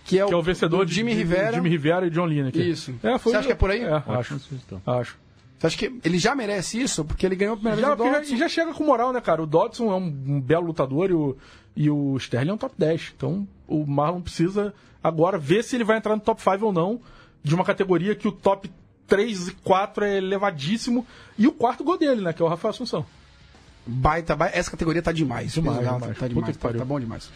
que é o, Que é o vencedor do de Jimmy Rivera. Jimmy Rivera e John Lineker. Isso. É, foi- Você acha que é por aí? É, acho. Acho. Você acha que ele já merece isso? Porque ele ganhou a primeira Já, vez do já, e já chega com moral, né, cara? O Dodson é um, um belo lutador e o, e o Sterling é um top 10. Então o Marlon precisa agora ver se ele vai entrar no top 5 ou não de uma categoria que o top 3 e 4 é elevadíssimo. E o quarto gol dele, né? Que é o Rafael Assunção. Baita, baita. Essa categoria tá demais. Demais, demais. Tá Puta demais, tá, tá bom demais.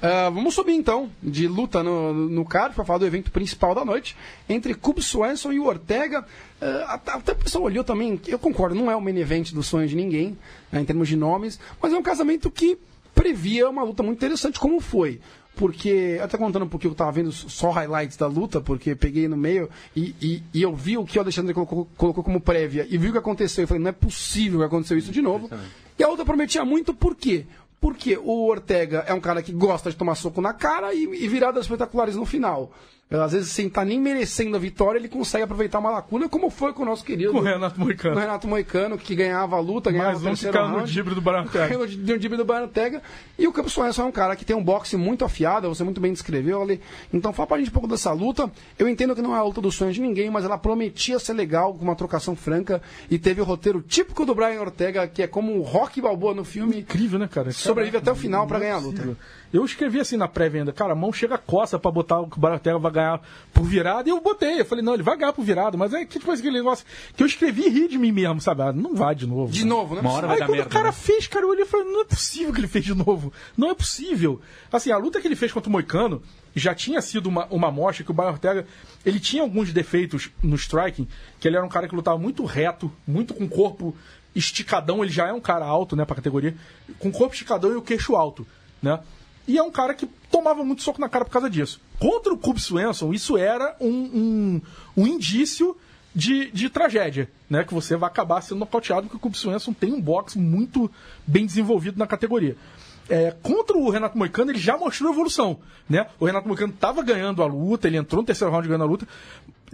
Ah, vamos subir então de luta no, no card para falar do evento principal da noite entre Cub Swanson e o Ortega. Ah, até o pessoal olhou também, eu concordo, não é o main event do sonho de ninguém, né, em termos de nomes, mas é um casamento que previa uma luta muito interessante, como foi. Porque, até contando porque eu tava vendo só highlights da luta, porque peguei no meio e, e, e eu vi o que o Alexandre colocou, colocou como prévia e vi o que aconteceu. Eu falei, não é possível que aconteceu isso de novo. E a luta prometia muito, por quê? Porque o Ortega é um cara que gosta de tomar soco na cara e, e viradas espetaculares no final. Às vezes, sem estar nem merecendo a vitória, ele consegue aproveitar uma lacuna, como foi com o nosso querido Com o Renato Moicano. o Renato Moicano, que ganhava a luta, ganhava Mais o um que caiu no round. dibre do Barão Ortega. Caiu no no dibre do Brian Ortega. E o Campos Swanson é um cara que tem um boxe muito afiado, você muito bem descreveu ali. Então fala pra gente um pouco dessa luta. Eu entendo que não é a luta dos sonhos de ninguém, mas ela prometia ser legal, com uma trocação franca. E teve o roteiro típico do Brian Ortega, que é como o Rock Balboa no filme. Incrível, né, cara? Sobrevive até o final é ganhar a luta. Eu escrevi assim na pré-venda, cara, a mão chega a coça pra botar o que o Baratella vai ganhar por virada, e eu botei. Eu falei, não, ele vai ganhar por virada, mas é que tipo aquele negócio que eu escrevi e ri de mim mesmo, sabe? Ah, não vai de novo. De cara. novo, né? Uma hora vai Aí dar quando merda. o cara né? fez, cara, eu olhei e falei, não é possível que ele fez de novo. Não é possível. Assim, a luta que ele fez contra o Moicano já tinha sido uma, uma mostra que o Baio Ortega, ele tinha alguns defeitos no striking, que ele era um cara que lutava muito reto, muito com o corpo esticadão, ele já é um cara alto, né, pra categoria, com o corpo esticadão e o queixo alto, né? E é um cara que tomava muito soco na cara por causa disso. Contra o Cub Swanson, isso era um, um, um indício de, de tragédia, né? Que você vai acabar sendo nocauteado, porque o Cub Swanson tem um boxe muito bem desenvolvido na categoria. É, contra o Renato Moicano, ele já mostrou evolução, né? O Renato Moicano estava ganhando a luta, ele entrou no terceiro round ganhando a luta,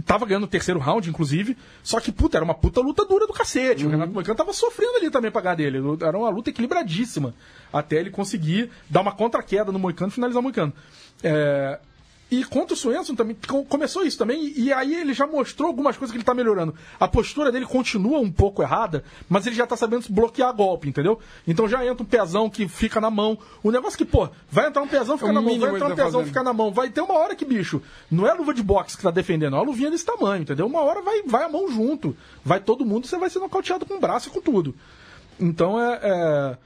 tava ganhando o terceiro round, inclusive, só que, puta, era uma puta luta dura do cacete. O Renato Moicano tava sofrendo ali também pra ganhar dele. Era uma luta equilibradíssima, até ele conseguir dar uma contra-queda no Moicano e finalizar o Moicano. É, e contra o Swenson também co- começou isso também, e, aí ele já mostrou algumas coisas que ele tá melhorando. A postura dele continua um pouco errada, mas ele já tá sabendo bloquear golpe, entendeu? Então já entra um pezão que fica na mão. O negócio que, pô, vai entrar um pezão, fica É na mão, vai entrar um tá pezão, fazendo. fica na mão. Vai ter uma hora que, bicho, não é luva de boxe que tá defendendo, é uma luvinha desse tamanho, entendeu? Uma hora vai, vai a mão junto. Vai todo mundo, você vai ser nocauteado com o braço e com tudo. Então é- é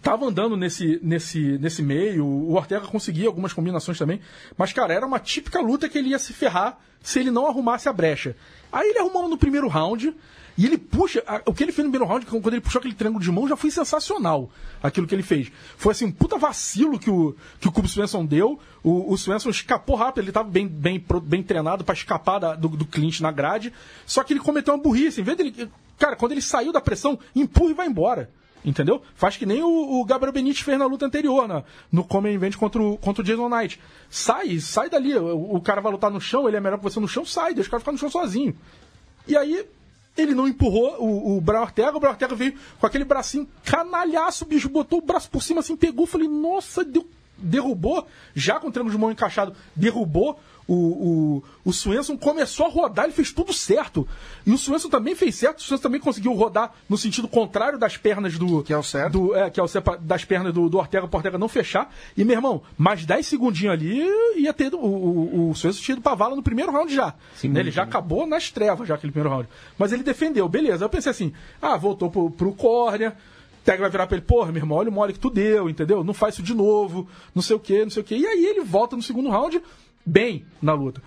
tava andando nesse, nesse, nesse meio, o Ortega conseguia algumas combinações também, mas, cara, era uma típica luta que ele ia se ferrar se ele não arrumasse a brecha. Aí ele arrumou no primeiro round, e ele puxa. O que ele fez no primeiro round, quando ele puxou aquele triângulo de mão, já foi sensacional. Aquilo que ele fez. Foi assim, um puta vacilo que o, que o Cub Swenson deu. O, o Swenson escapou rápido, ele tava bem, bem, bem treinado pra escapar da- do, do na grade. Só que ele cometeu uma burrice. Em vez dele. Cara, quando ele saiu da pressão, empurra e vai embora. Entendeu? Faz que nem o, o Gabriel Benítez fez na luta anterior, na, no Common Event contra o, contra o Jason Knight. Sai, sai dali. O, o cara vai lutar no chão, ele é melhor que você no chão, sai, deixa o cara ficar no chão sozinho. E aí, ele não empurrou o, o Brian Ortega, o Brian Ortega veio com aquele bracinho canalhaço, bicho, botou o braço por cima assim, pegou, falei, nossa, deu- derrubou, já com o triângulo de mão encaixado, derrubou o, o, o Swenson, começou a rodar, ele fez tudo certo. E o Swenson também fez certo, o Swenson também conseguiu rodar no sentido contrário das pernas do. Que é o certo. do- é, que é o certo, das pernas do, do Ortega pro Ortega não fechar. E, meu irmão, mais 10 segundinhos ali ia ter. O, o, o Swenson tinha ido pra vala no primeiro round já. Né? Ele já acabou nas trevas, já aquele primeiro round. Mas ele defendeu, beleza. Eu pensei assim, ah, voltou pro, pro córnea. Tega vai virar pra ele, porra, meu irmão, olha o mole que tu deu, entendeu? Não faz isso de novo, não sei o que, não sei o que. E aí ele volta no segundo round bem na luta.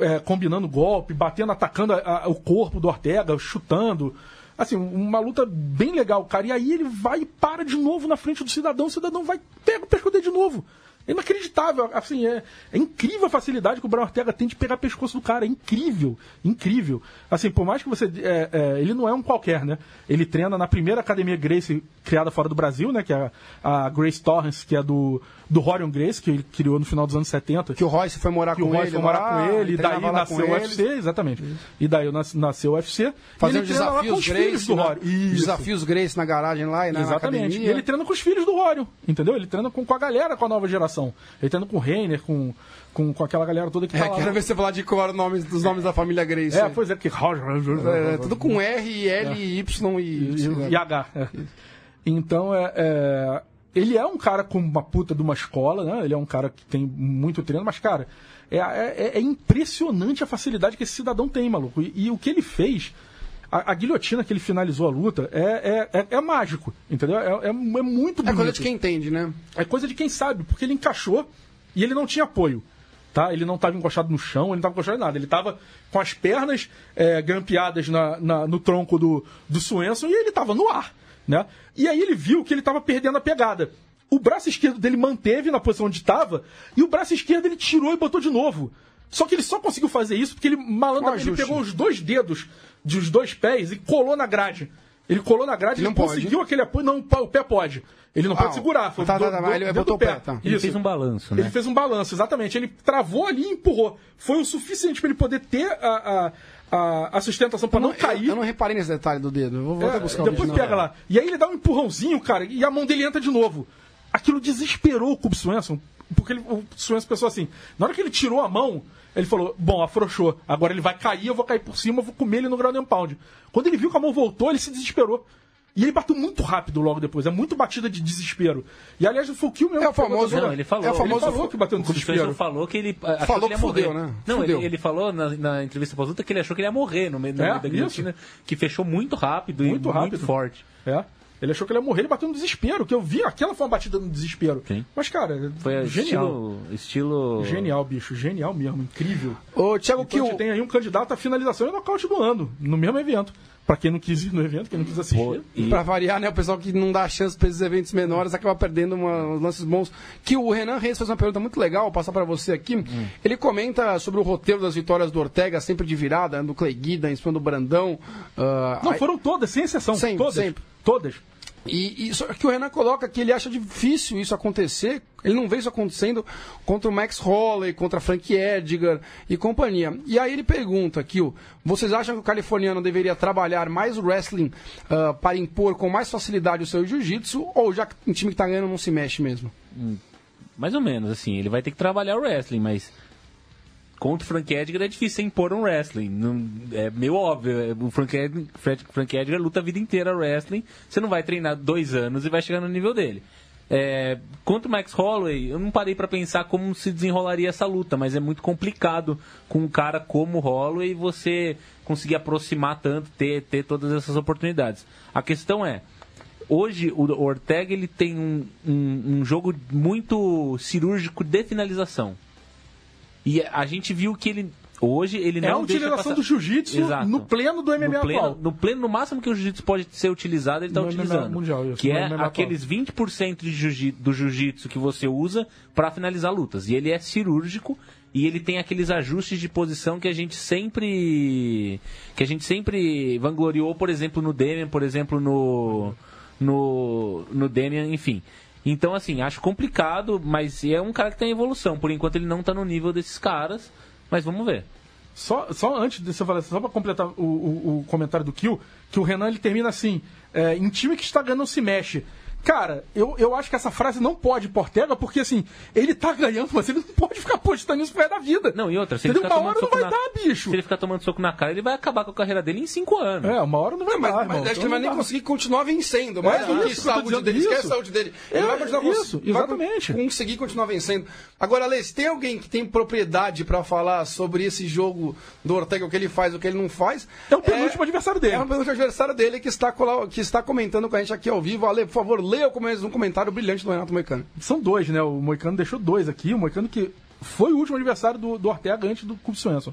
É, combinando golpe, batendo, atacando a- a- o corpo do Ortega, chutando. Assim, uma luta bem legal, cara. E aí ele vai e para de novo na frente do cidadão, o cidadão vai, pega o pescoço de novo. É inacreditável, assim, é, é incrível a facilidade que o Brian Ortega tem de pegar o pescoço do cara, é incrível, incrível. Assim, por mais que você, é, é, ele não é um qualquer, né? Ele treina na primeira academia Grace criada fora do Brasil, né? Que é a, a Grace Torrance, que é do, do Rorion Grace, que ele criou no final dos anos 70 Que o Royce foi morar que com o Royce ele. foi morar lá, com ele, e daí nasceu o. UFC, exatamente. E daí nas- nasceu o UFC. Fazendo desafios Grace, do. Isso. Desafios Grace na garagem lá e na, na Exatamente. academia. E ele treina com os filhos do Rorion, entendeu? Ele treina com, com a galera, com a nova geração. Ele treina com o Reiner, com, com, com aquela galera toda que tá É, lá. quero ver você falar de cor nomes, dos nomes da família Grace. É, pois é, que É, tudo com R, L, Y e... e, H. é. Então, é, é, ele é um cara com uma puta de uma escola, né? Ele é um cara que tem muito treino, mas, cara, é, é- é impressionante a facilidade que esse cidadão tem, maluco. E, e o que ele fez, a, a guilhotina que ele finalizou a luta, é, é, é, é mágico, entendeu? É, é, é muito bonito. É coisa de quem entende, né? É coisa de quem sabe, porque ele encaixou e ele não tinha apoio. Tá? Ele não estava encostado no chão, ele não estava encostado em nada. Ele estava com as pernas é, grampeadas na- na- no tronco do, do Swenson e ele estava no ar. Né? E aí ele viu que ele estava perdendo a pegada. O braço esquerdo dele manteve na posição onde estava e o braço esquerdo ele tirou e botou de novo. Só que ele só conseguiu fazer isso porque ele malandramente Um ele pegou os dois dedos dos dois pés e colou na grade. Ele colou na grade e Não ele pode. conseguiu aquele apoio. Não, o pé pode. Ele não Ah, pode segurar. Foi tá, do- tá, tá, do- ele botou o pé, tá. Ele fez um balanço, né? Ele fez um balanço, exatamente. Ele travou ali e empurrou. Foi o suficiente para ele poder ter a, a, a, a sustentação para não, não, cair. eu, eu não reparei nesse detalhe do dedo. Eu vou, vou É, buscar depois pega não. lá. E aí ele dá um empurrãozinho, cara, e a mão dele entra de novo. Aquilo desesperou o Cub Swenson, porque ele, o Swenson pensou assim: na hora que ele tirou a mão, ele falou: bom, afrouxou, agora ele vai cair, eu vou cair por cima, eu vou comer ele no ground and pound. Quando ele viu que a mão voltou, ele se desesperou. E ele bateu muito rápido logo depois, é muito batida de desespero. E aliás, foi o Kill mesmo. É o famoso- Não, ele falou. É o famoso- Ele falou que bateu no O desespero. Spencer falou que ele Falou que ele ia que fudeu, morrer. né? Não, Fudeu. ele, ele falou na, na entrevista pós-luta que ele achou que ele ia morrer no meio, no É, meio da guilhotina, que fechou muito rápido Muito e rápido. muito forte. É. Ele achou que ele ia morrer, ele bateu no desespero, que eu vi aquela foi uma batida no desespero. Sim. Mas, cara, Foi genial. estilo, estilo... Genial, bicho, genial mesmo, incrível. Ô, Thiago, Que que o... tem aí um candidato à finalização e nocaute do ano, no mesmo evento. Pra quem não quis ir no evento, quem não quis assistir. E- Pra variar, né? O pessoal que não dá chance pra esses eventos menores acaba perdendo uma- uns lances bons. Que o Renan Reis fez uma pergunta muito legal, vou passar pra você aqui. Hum. Ele comenta sobre o roteiro das vitórias do Ortega, sempre de virada, do Clay Guida, em cima do Brandão. ah, Não, aí- foram todas, sem exceção. Sempre, todas. sempre. Todas. E, e só que o Renan coloca que ele acha difícil isso acontecer. Ele não vê isso acontecendo contra o Max Holloway, contra Frank Edgar e companhia. E aí ele pergunta aqui, vocês acham que o californiano deveria trabalhar mais o wrestling ah, para impor com mais facilidade o seu jiu-jitsu ou já que um time que tá ganhando não se mexe mesmo? Mais ou menos, assim. Ele vai ter que trabalhar o wrestling, mas... Contra o Frank Edgar é difícil impor um wrestling. Não- é meio óbvio. O Frank Edgar, Frank Edgar luta a vida inteira wrestling. Você não vai treinar dois anos e vai chegar no nível dele. É, o Max Holloway, eu não parei pra pensar como se desenrolaria essa luta, mas é muito complicado com um cara como Holloway você conseguir aproximar tanto, ter, ter todas essas oportunidades. A questão é, hoje o Ortega ele tem um, um, um jogo muito cirúrgico de finalização. E a gente viu que ele hoje ele É a não deixa utilização passar... do jiu-jitsu no pleno do MMA no pleno, atual. no pleno, no máximo que o jiu-jitsu pode ser utilizado, ele está utilizando. mundial, isso, que é atual. aqueles 20% de jiu do jiu-jitsu que você usa para finalizar lutas. E ele é cirúrgico e ele tem aqueles ajustes de posição que a gente sempre que a gente sempre vangloriou, por exemplo, no Demian, por exemplo, no no no Demian, enfim. Então, assim, acho complicado, mas é um cara que tem evolução. Por enquanto, ele não tá no nível desses caras, mas vamos ver. Só, só antes de você falar, só pra completar o, o- o comentário do Kill, que o Renan ele termina assim: é, em time que está ganhando não se mexe. Cara, eu, eu acho que essa frase não pode Ortega, porque assim, ele tá ganhando, mas ele não pode ficar postando isso pro resto da vida. Não, e outra, se ele ficar Uma hora não vai na... dar, bicho. Se ele ficar tomando soco na cara, ele vai acabar com a carreira dele em 5 anos. É, uma hora não vai Não, mas, dar, mas irmão. acho que Então ele vai não nem conseguir continuar vencendo. Mais É, do que isso que saúde dele. Esquece a isso. saúde dele. Ele É, vai continuar isso, vai exatamente. conseguir continuar vencendo. Agora, Lê, se tem alguém que tem propriedade pra falar sobre esse jogo do Ortega, o que ele faz, o que ele não faz. É o penúltimo adversário dele. É o penúltimo adversário dele que está, colo- que está comentando com a gente aqui ao vivo. Ale, por favor, leia um comentário brilhante do Renato Moicano. São dois, né? O Moicano deixou dois aqui. O Moicano que foi o último adversário do, do Ortega antes do Clube Swenson.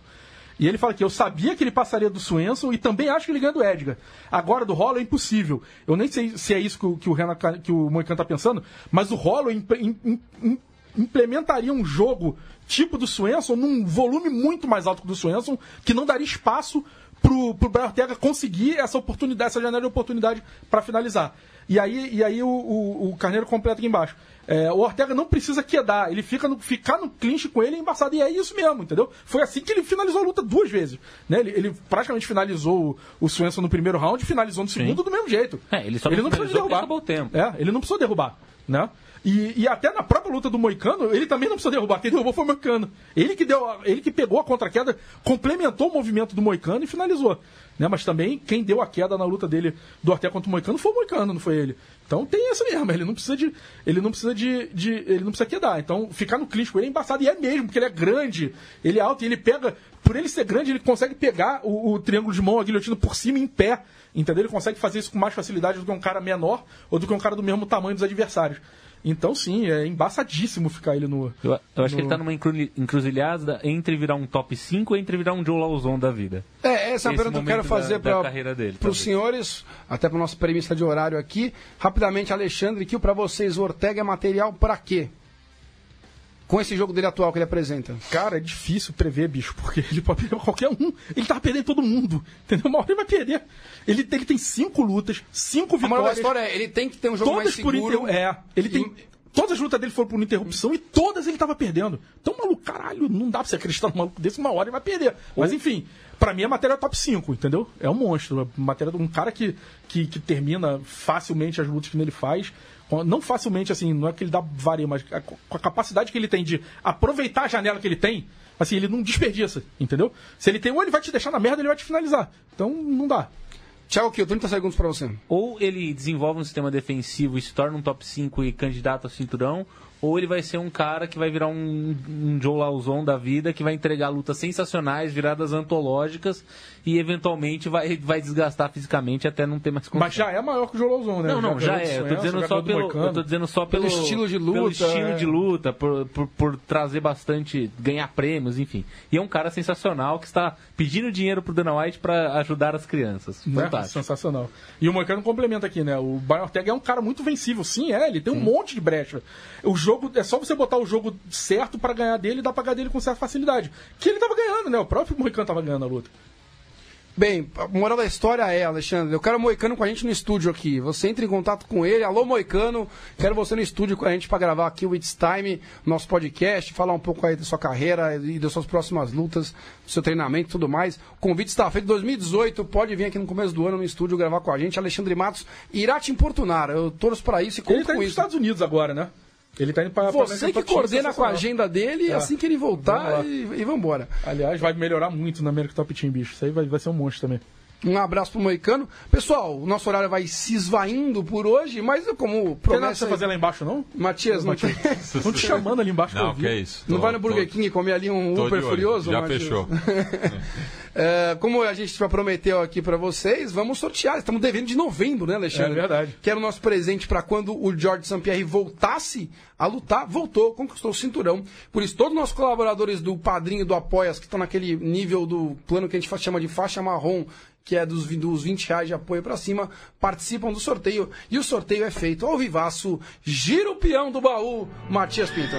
E ele fala que eu sabia que ele passaria do Swenson e também acho que ele ganha do Edgar. Agora do Hollow é impossível. Eu nem sei se é isso que o, que o, Renan, que o Moicano tá pensando, mas o Hollow imp- im- im- im- implementaria um jogo tipo do Swenson num volume muito mais alto que o do Swenson, que não daria espaço pro, pro Brian Ortega conseguir essa oportunidade, essa janela de oportunidade para finalizar. E aí, e aí o, o, o Carneiro completa aqui embaixo. É, o Ortega não precisa quedar, ele fica no, ficar no clinch com ele é embaçado. E é isso mesmo, entendeu? Foi assim que ele finalizou a luta duas vezes. Né? Ele, ele praticamente finalizou o, o Swenson no primeiro round e finalizou no segundo do mesmo jeito. É, ele só não precisou derrubar. tempo. É, ele não precisou derrubar, né? E, e até na própria luta do Moicano, ele também não precisou derrubar. Quem derrubou foi o Moicano. Ele que, deu, ele que pegou a contra-queda, complementou o movimento do Moicano e finalizou. Né? Mas também quem deu a queda na luta dele do Ortega contra o Moicano foi o Moicano, não foi ele. Então tem essa mesmo, ele não precisa de. Ele não precisa de. de- ele não precisa quedar. Então ficar no clinch com ele é embaçado. E é mesmo, porque ele é grande, ele é alto e ele pega. Por ele ser grande, ele consegue pegar o, o triângulo de mão, a guilhotina por cima em pé. Entendeu? Ele consegue fazer isso com mais facilidade do que um cara menor ou do que um cara do mesmo tamanho dos adversários. Então, sim, é embaçadíssimo ficar ele no. Eu, eu acho que no- ele tá numa encru- encruzilhada entre virar um top 5 ou entre virar um Joe Lauzon da vida. É, essa é a pergunta que eu quero fazer para os senhores, até para o nosso premissa de horário aqui. Rapidamente, Alexandre, que para vocês o Ortega é material para quê? Com esse jogo dele atual que ele apresenta. Cara, é difícil prever, bicho, porque ele pode perder qualquer um. Ele tava perdendo todo mundo. Entendeu? Uma hora ele vai perder. Ele, ele tem cinco lutas, cinco A moral da vitórias. história é, ele tem que ter um jogo mais todas por seguro. inter... É, ele tem. Todas as lutas dele foram por interrupção e todas ele tava perdendo. Então, maluco, caralho, não dá pra você acreditar num maluco desse, uma hora ele vai perder. Mas enfim, pra mim a matéria é top 5, entendeu? É um monstro. A matéria de um cara que, que, que termina facilmente as lutas que ele faz. Não facilmente, assim, não é que ele dá varia, mas a- com a capacidade que ele tem de aproveitar a janela que ele tem, assim, ele não desperdiça, entendeu? Se ele tem, ou ele vai te deixar na merda, ou ele vai te finalizar. Então, não dá. Thiago Kiel, 30 segundos para você. Ou ele desenvolve um sistema defensivo e se torna um top 5 e candidato ao cinturão, ou ele vai ser um cara que vai virar um, um Joe Lauzon da vida, que vai entregar lutas sensacionais, viradas antológicas, e eventualmente vai, vai desgastar fisicamente até não ter mais Mas já é maior que o Jolozão, né? Não, não, já do é. Eu tô dizendo já só pelo, eu tô dizendo só pelo, Pelo estilo de pelo luta, estilo é. de luta, por, por, por trazer bastante, ganhar prêmios, enfim. E é um cara sensacional que está pedindo dinheiro pro Dana White para ajudar as crianças. Né? Fantástico. Sensacional. E o Moicano complementa aqui, né? O Brian Ortega é um cara muito vencível. Sim, é. Ele tem um monte de brecha. O jogo, é só você botar o jogo certo pra ganhar dele e dá pra ganhar dele com certa facilidade. Que ele tava ganhando, né? O próprio Moicano tava ganhando a luta. Bem, a moral da história é, Alexandre, eu quero o Moicano com a gente no estúdio aqui. Você entra em contato com ele. Alô, Moicano, quero você no estúdio com a gente para gravar aqui o It's Time, nosso podcast, falar um pouco aí da sua carreira e das suas próximas lutas, do seu treinamento e tudo mais. O convite está feito em 2018, pode vir aqui no começo do ano no estúdio gravar com a gente. Alexandre Matos irá te importunar. Eu torço para isso e Ele conto tá com isso. Estados Unidos agora, né? Ele tá indo pra. pra Você American que coordena com a agenda dele, É. assim que ele Vamos voltar lá. e, e vambora. Aliás, vai melhorar muito na American Top Team, bicho. Isso aí vai, vai ser um monstro também. Um abraço pro Moicano. Pessoal, o nosso horário vai se esvaindo por hoje, mas eu, como Tem nada pra promessa... fazer lá embaixo, não? Matias, não, tem... Estão te chamando ali embaixo Não, que é isso. não Tô- vai no Burger tô- King comer ali um Uber. Furioso? Já Matias? fechou. [LAUGHS] É, como a gente já prometeu aqui pra vocês, vamos sortear. Estamos devendo de novembro, né, Alexandre? É verdade. Que era o nosso presente pra quando o George St. Pierre voltasse a lutar. Voltou, conquistou o cinturão. Por isso, todos os nossos colaboradores do Padrinho do Apoias, que estão naquele nível do plano que a gente chama de faixa marrom, que é dos, dos 20 reais de apoio pra cima, participam do sorteio. E o sorteio é feito ao vivaço. Gira o peão do baú, Matias Pinto.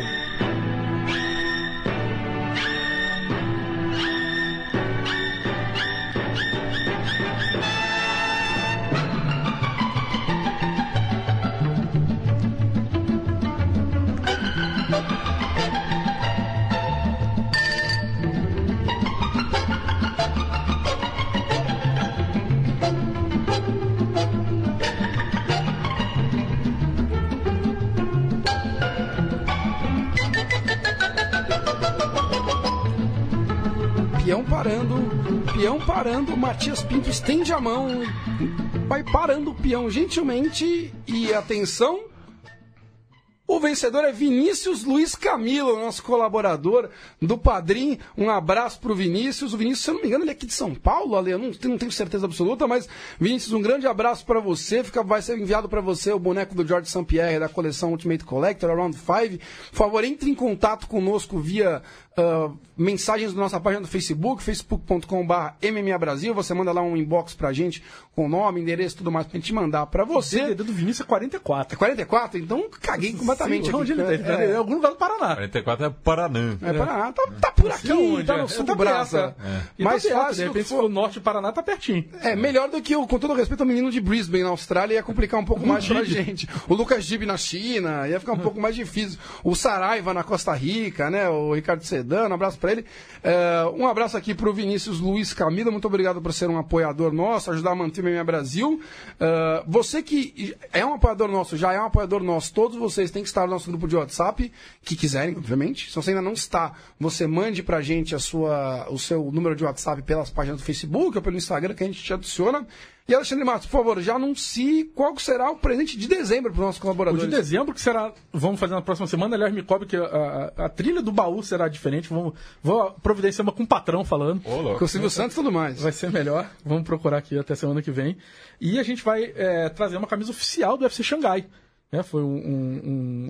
Parando, peão parando, Matias Pinto estende a mão, vai parando o peão gentilmente e atenção. O vencedor é Vinícius Luiz Camilo, nosso colaborador do Padrim. Um abraço pro Vinícius. O Vinícius, se eu não me engano, ele é aqui de São Paulo, Ale. Eu não, não tenho certeza absoluta, mas Vinícius, um grande abraço para você. Fica, vai ser enviado para você o boneco do George St. Pierre da coleção Ultimate Collector, Around 5. Por favor, entre em contato conosco via ah, mensagens da nossa página do Facebook, facebook.com.br MMA Brasil. Você manda lá um inbox pra gente com nome, endereço e tudo mais pra gente mandar pra O você. DDD do Vinícius é 44. 44? Então caguei completamente Sim, aqui. onde ele tá? Ele tá É. em algum lugar do Paraná. 44 é Paraná. É, Paraná, tá, tá por aqui, aonde, tá é. no sul Tá do Brasa. perto, é. Mais tá fácil De repente, for- for norte do Paraná, tá pertinho. É, melhor do que o, com todo respeito, o menino de Brisbane na Austrália ia complicar um pouco mais pra Dib. gente. O Lucas Dib na China, ia ficar um pouco mais difícil. O Saraiva na Costa Rica, né? O Ricardo Sedano, um abraço pra ele. É, um abraço aqui pro Vinícius Luiz Camilo, muito obrigado por ser um apoiador nosso, ajudar a manter o MMA Brasil. É, você que é um apoiador nosso, já é um apoiador nosso, todos vocês têm que estar no nosso grupo de WhatsApp, que quiserem, obviamente. Se você ainda não está, você mande gente a sua, o seu número de WhatsApp pelas páginas do Facebook ou pelo Instagram que a gente te adiciona. E Alexandre Matos, por favor, já anuncie qual que será o presente de dezembro para os nossos O colaboradores. de dezembro, que será. Vamos fazer na próxima semana. Aliás, me cobre que a, a- a trilha do baú será diferente. Vamos, vou providenciar uma com o patrão falando. Ô, louco. Com o Silvio Santos e tudo mais. Vai ser melhor. Vamos procurar aqui até semana que vem. E a gente vai é, trazer uma camisa oficial do UFC Xangai. É, foi um, um-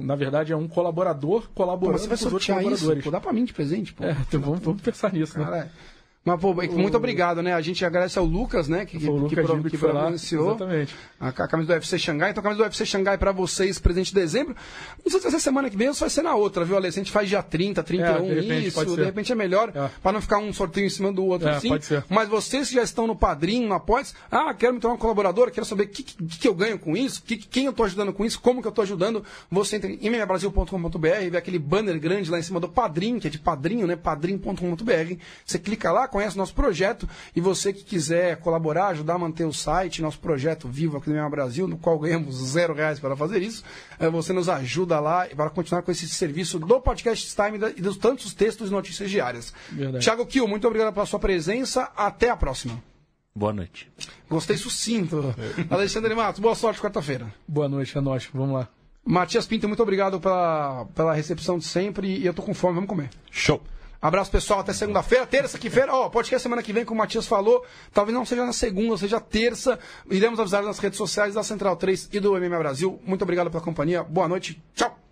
um- Na verdade, é um colaborador Pô, colaborando você vai com os outros sortear isso? colaboradores. Pô, dá pra mim de presente, pô. É, então vamos, vamos pensar nisso, né? Cara, mas, pô, muito obrigado, né? A gente agradece ao Lucas, né? Que, Foi o que, Lucas Gilbert que que foi lá. Exatamente. a, a camisa do UFC Xangai. Então, a camisa do UFC Xangai pra vocês, presente de dezembro. Não sei se ser semana que vem ou se vai ser na outra, viu, Ale? Se a gente faz dia 30, 31, É, de repente, isso, de repente é melhor, É. pra não ficar um sorteio em cima do outro, É, assim. pode ser. Mas vocês que já estão no Padrinho, no Apoies, ah, quero me tornar um colaborador, quero saber o que, que, que eu ganho com isso, que, quem eu tô ajudando com isso, como que eu tô ajudando. Você entra em mmabrasil.com.br e vê aquele banner grande lá em cima do Padrim, que é de padrinho, né? padrim.com.br. Você clica lá, conhece o nosso projeto e você que quiser colaborar, ajudar a manter o site, nosso projeto vivo aqui no MMA Brasil, no qual ganhamos zero reais para fazer isso, eh, você nos ajuda lá para continuar com esse serviço do Podcast Time e dos tantos textos e notícias diárias. Verdade. Thiago Kiel, muito obrigado pela sua presença. Até a próxima. Boa noite. Gostei sucinto. Alexandre Matos, boa sorte quarta-feira. Boa noite, é nóis. Vamos lá. Matias Pinto, muito obrigado pela, pela recepção de sempre e eu tô com fome, vamos comer. Show. Abraço pessoal, até segunda-feira, terça que feira, ó, podcast semana que vem, como o Matias falou, talvez não seja na segunda, seja terça, iremos avisar nas redes sociais da Central 3 e do MMA Brasil. Muito obrigado pela companhia, boa noite, tchau!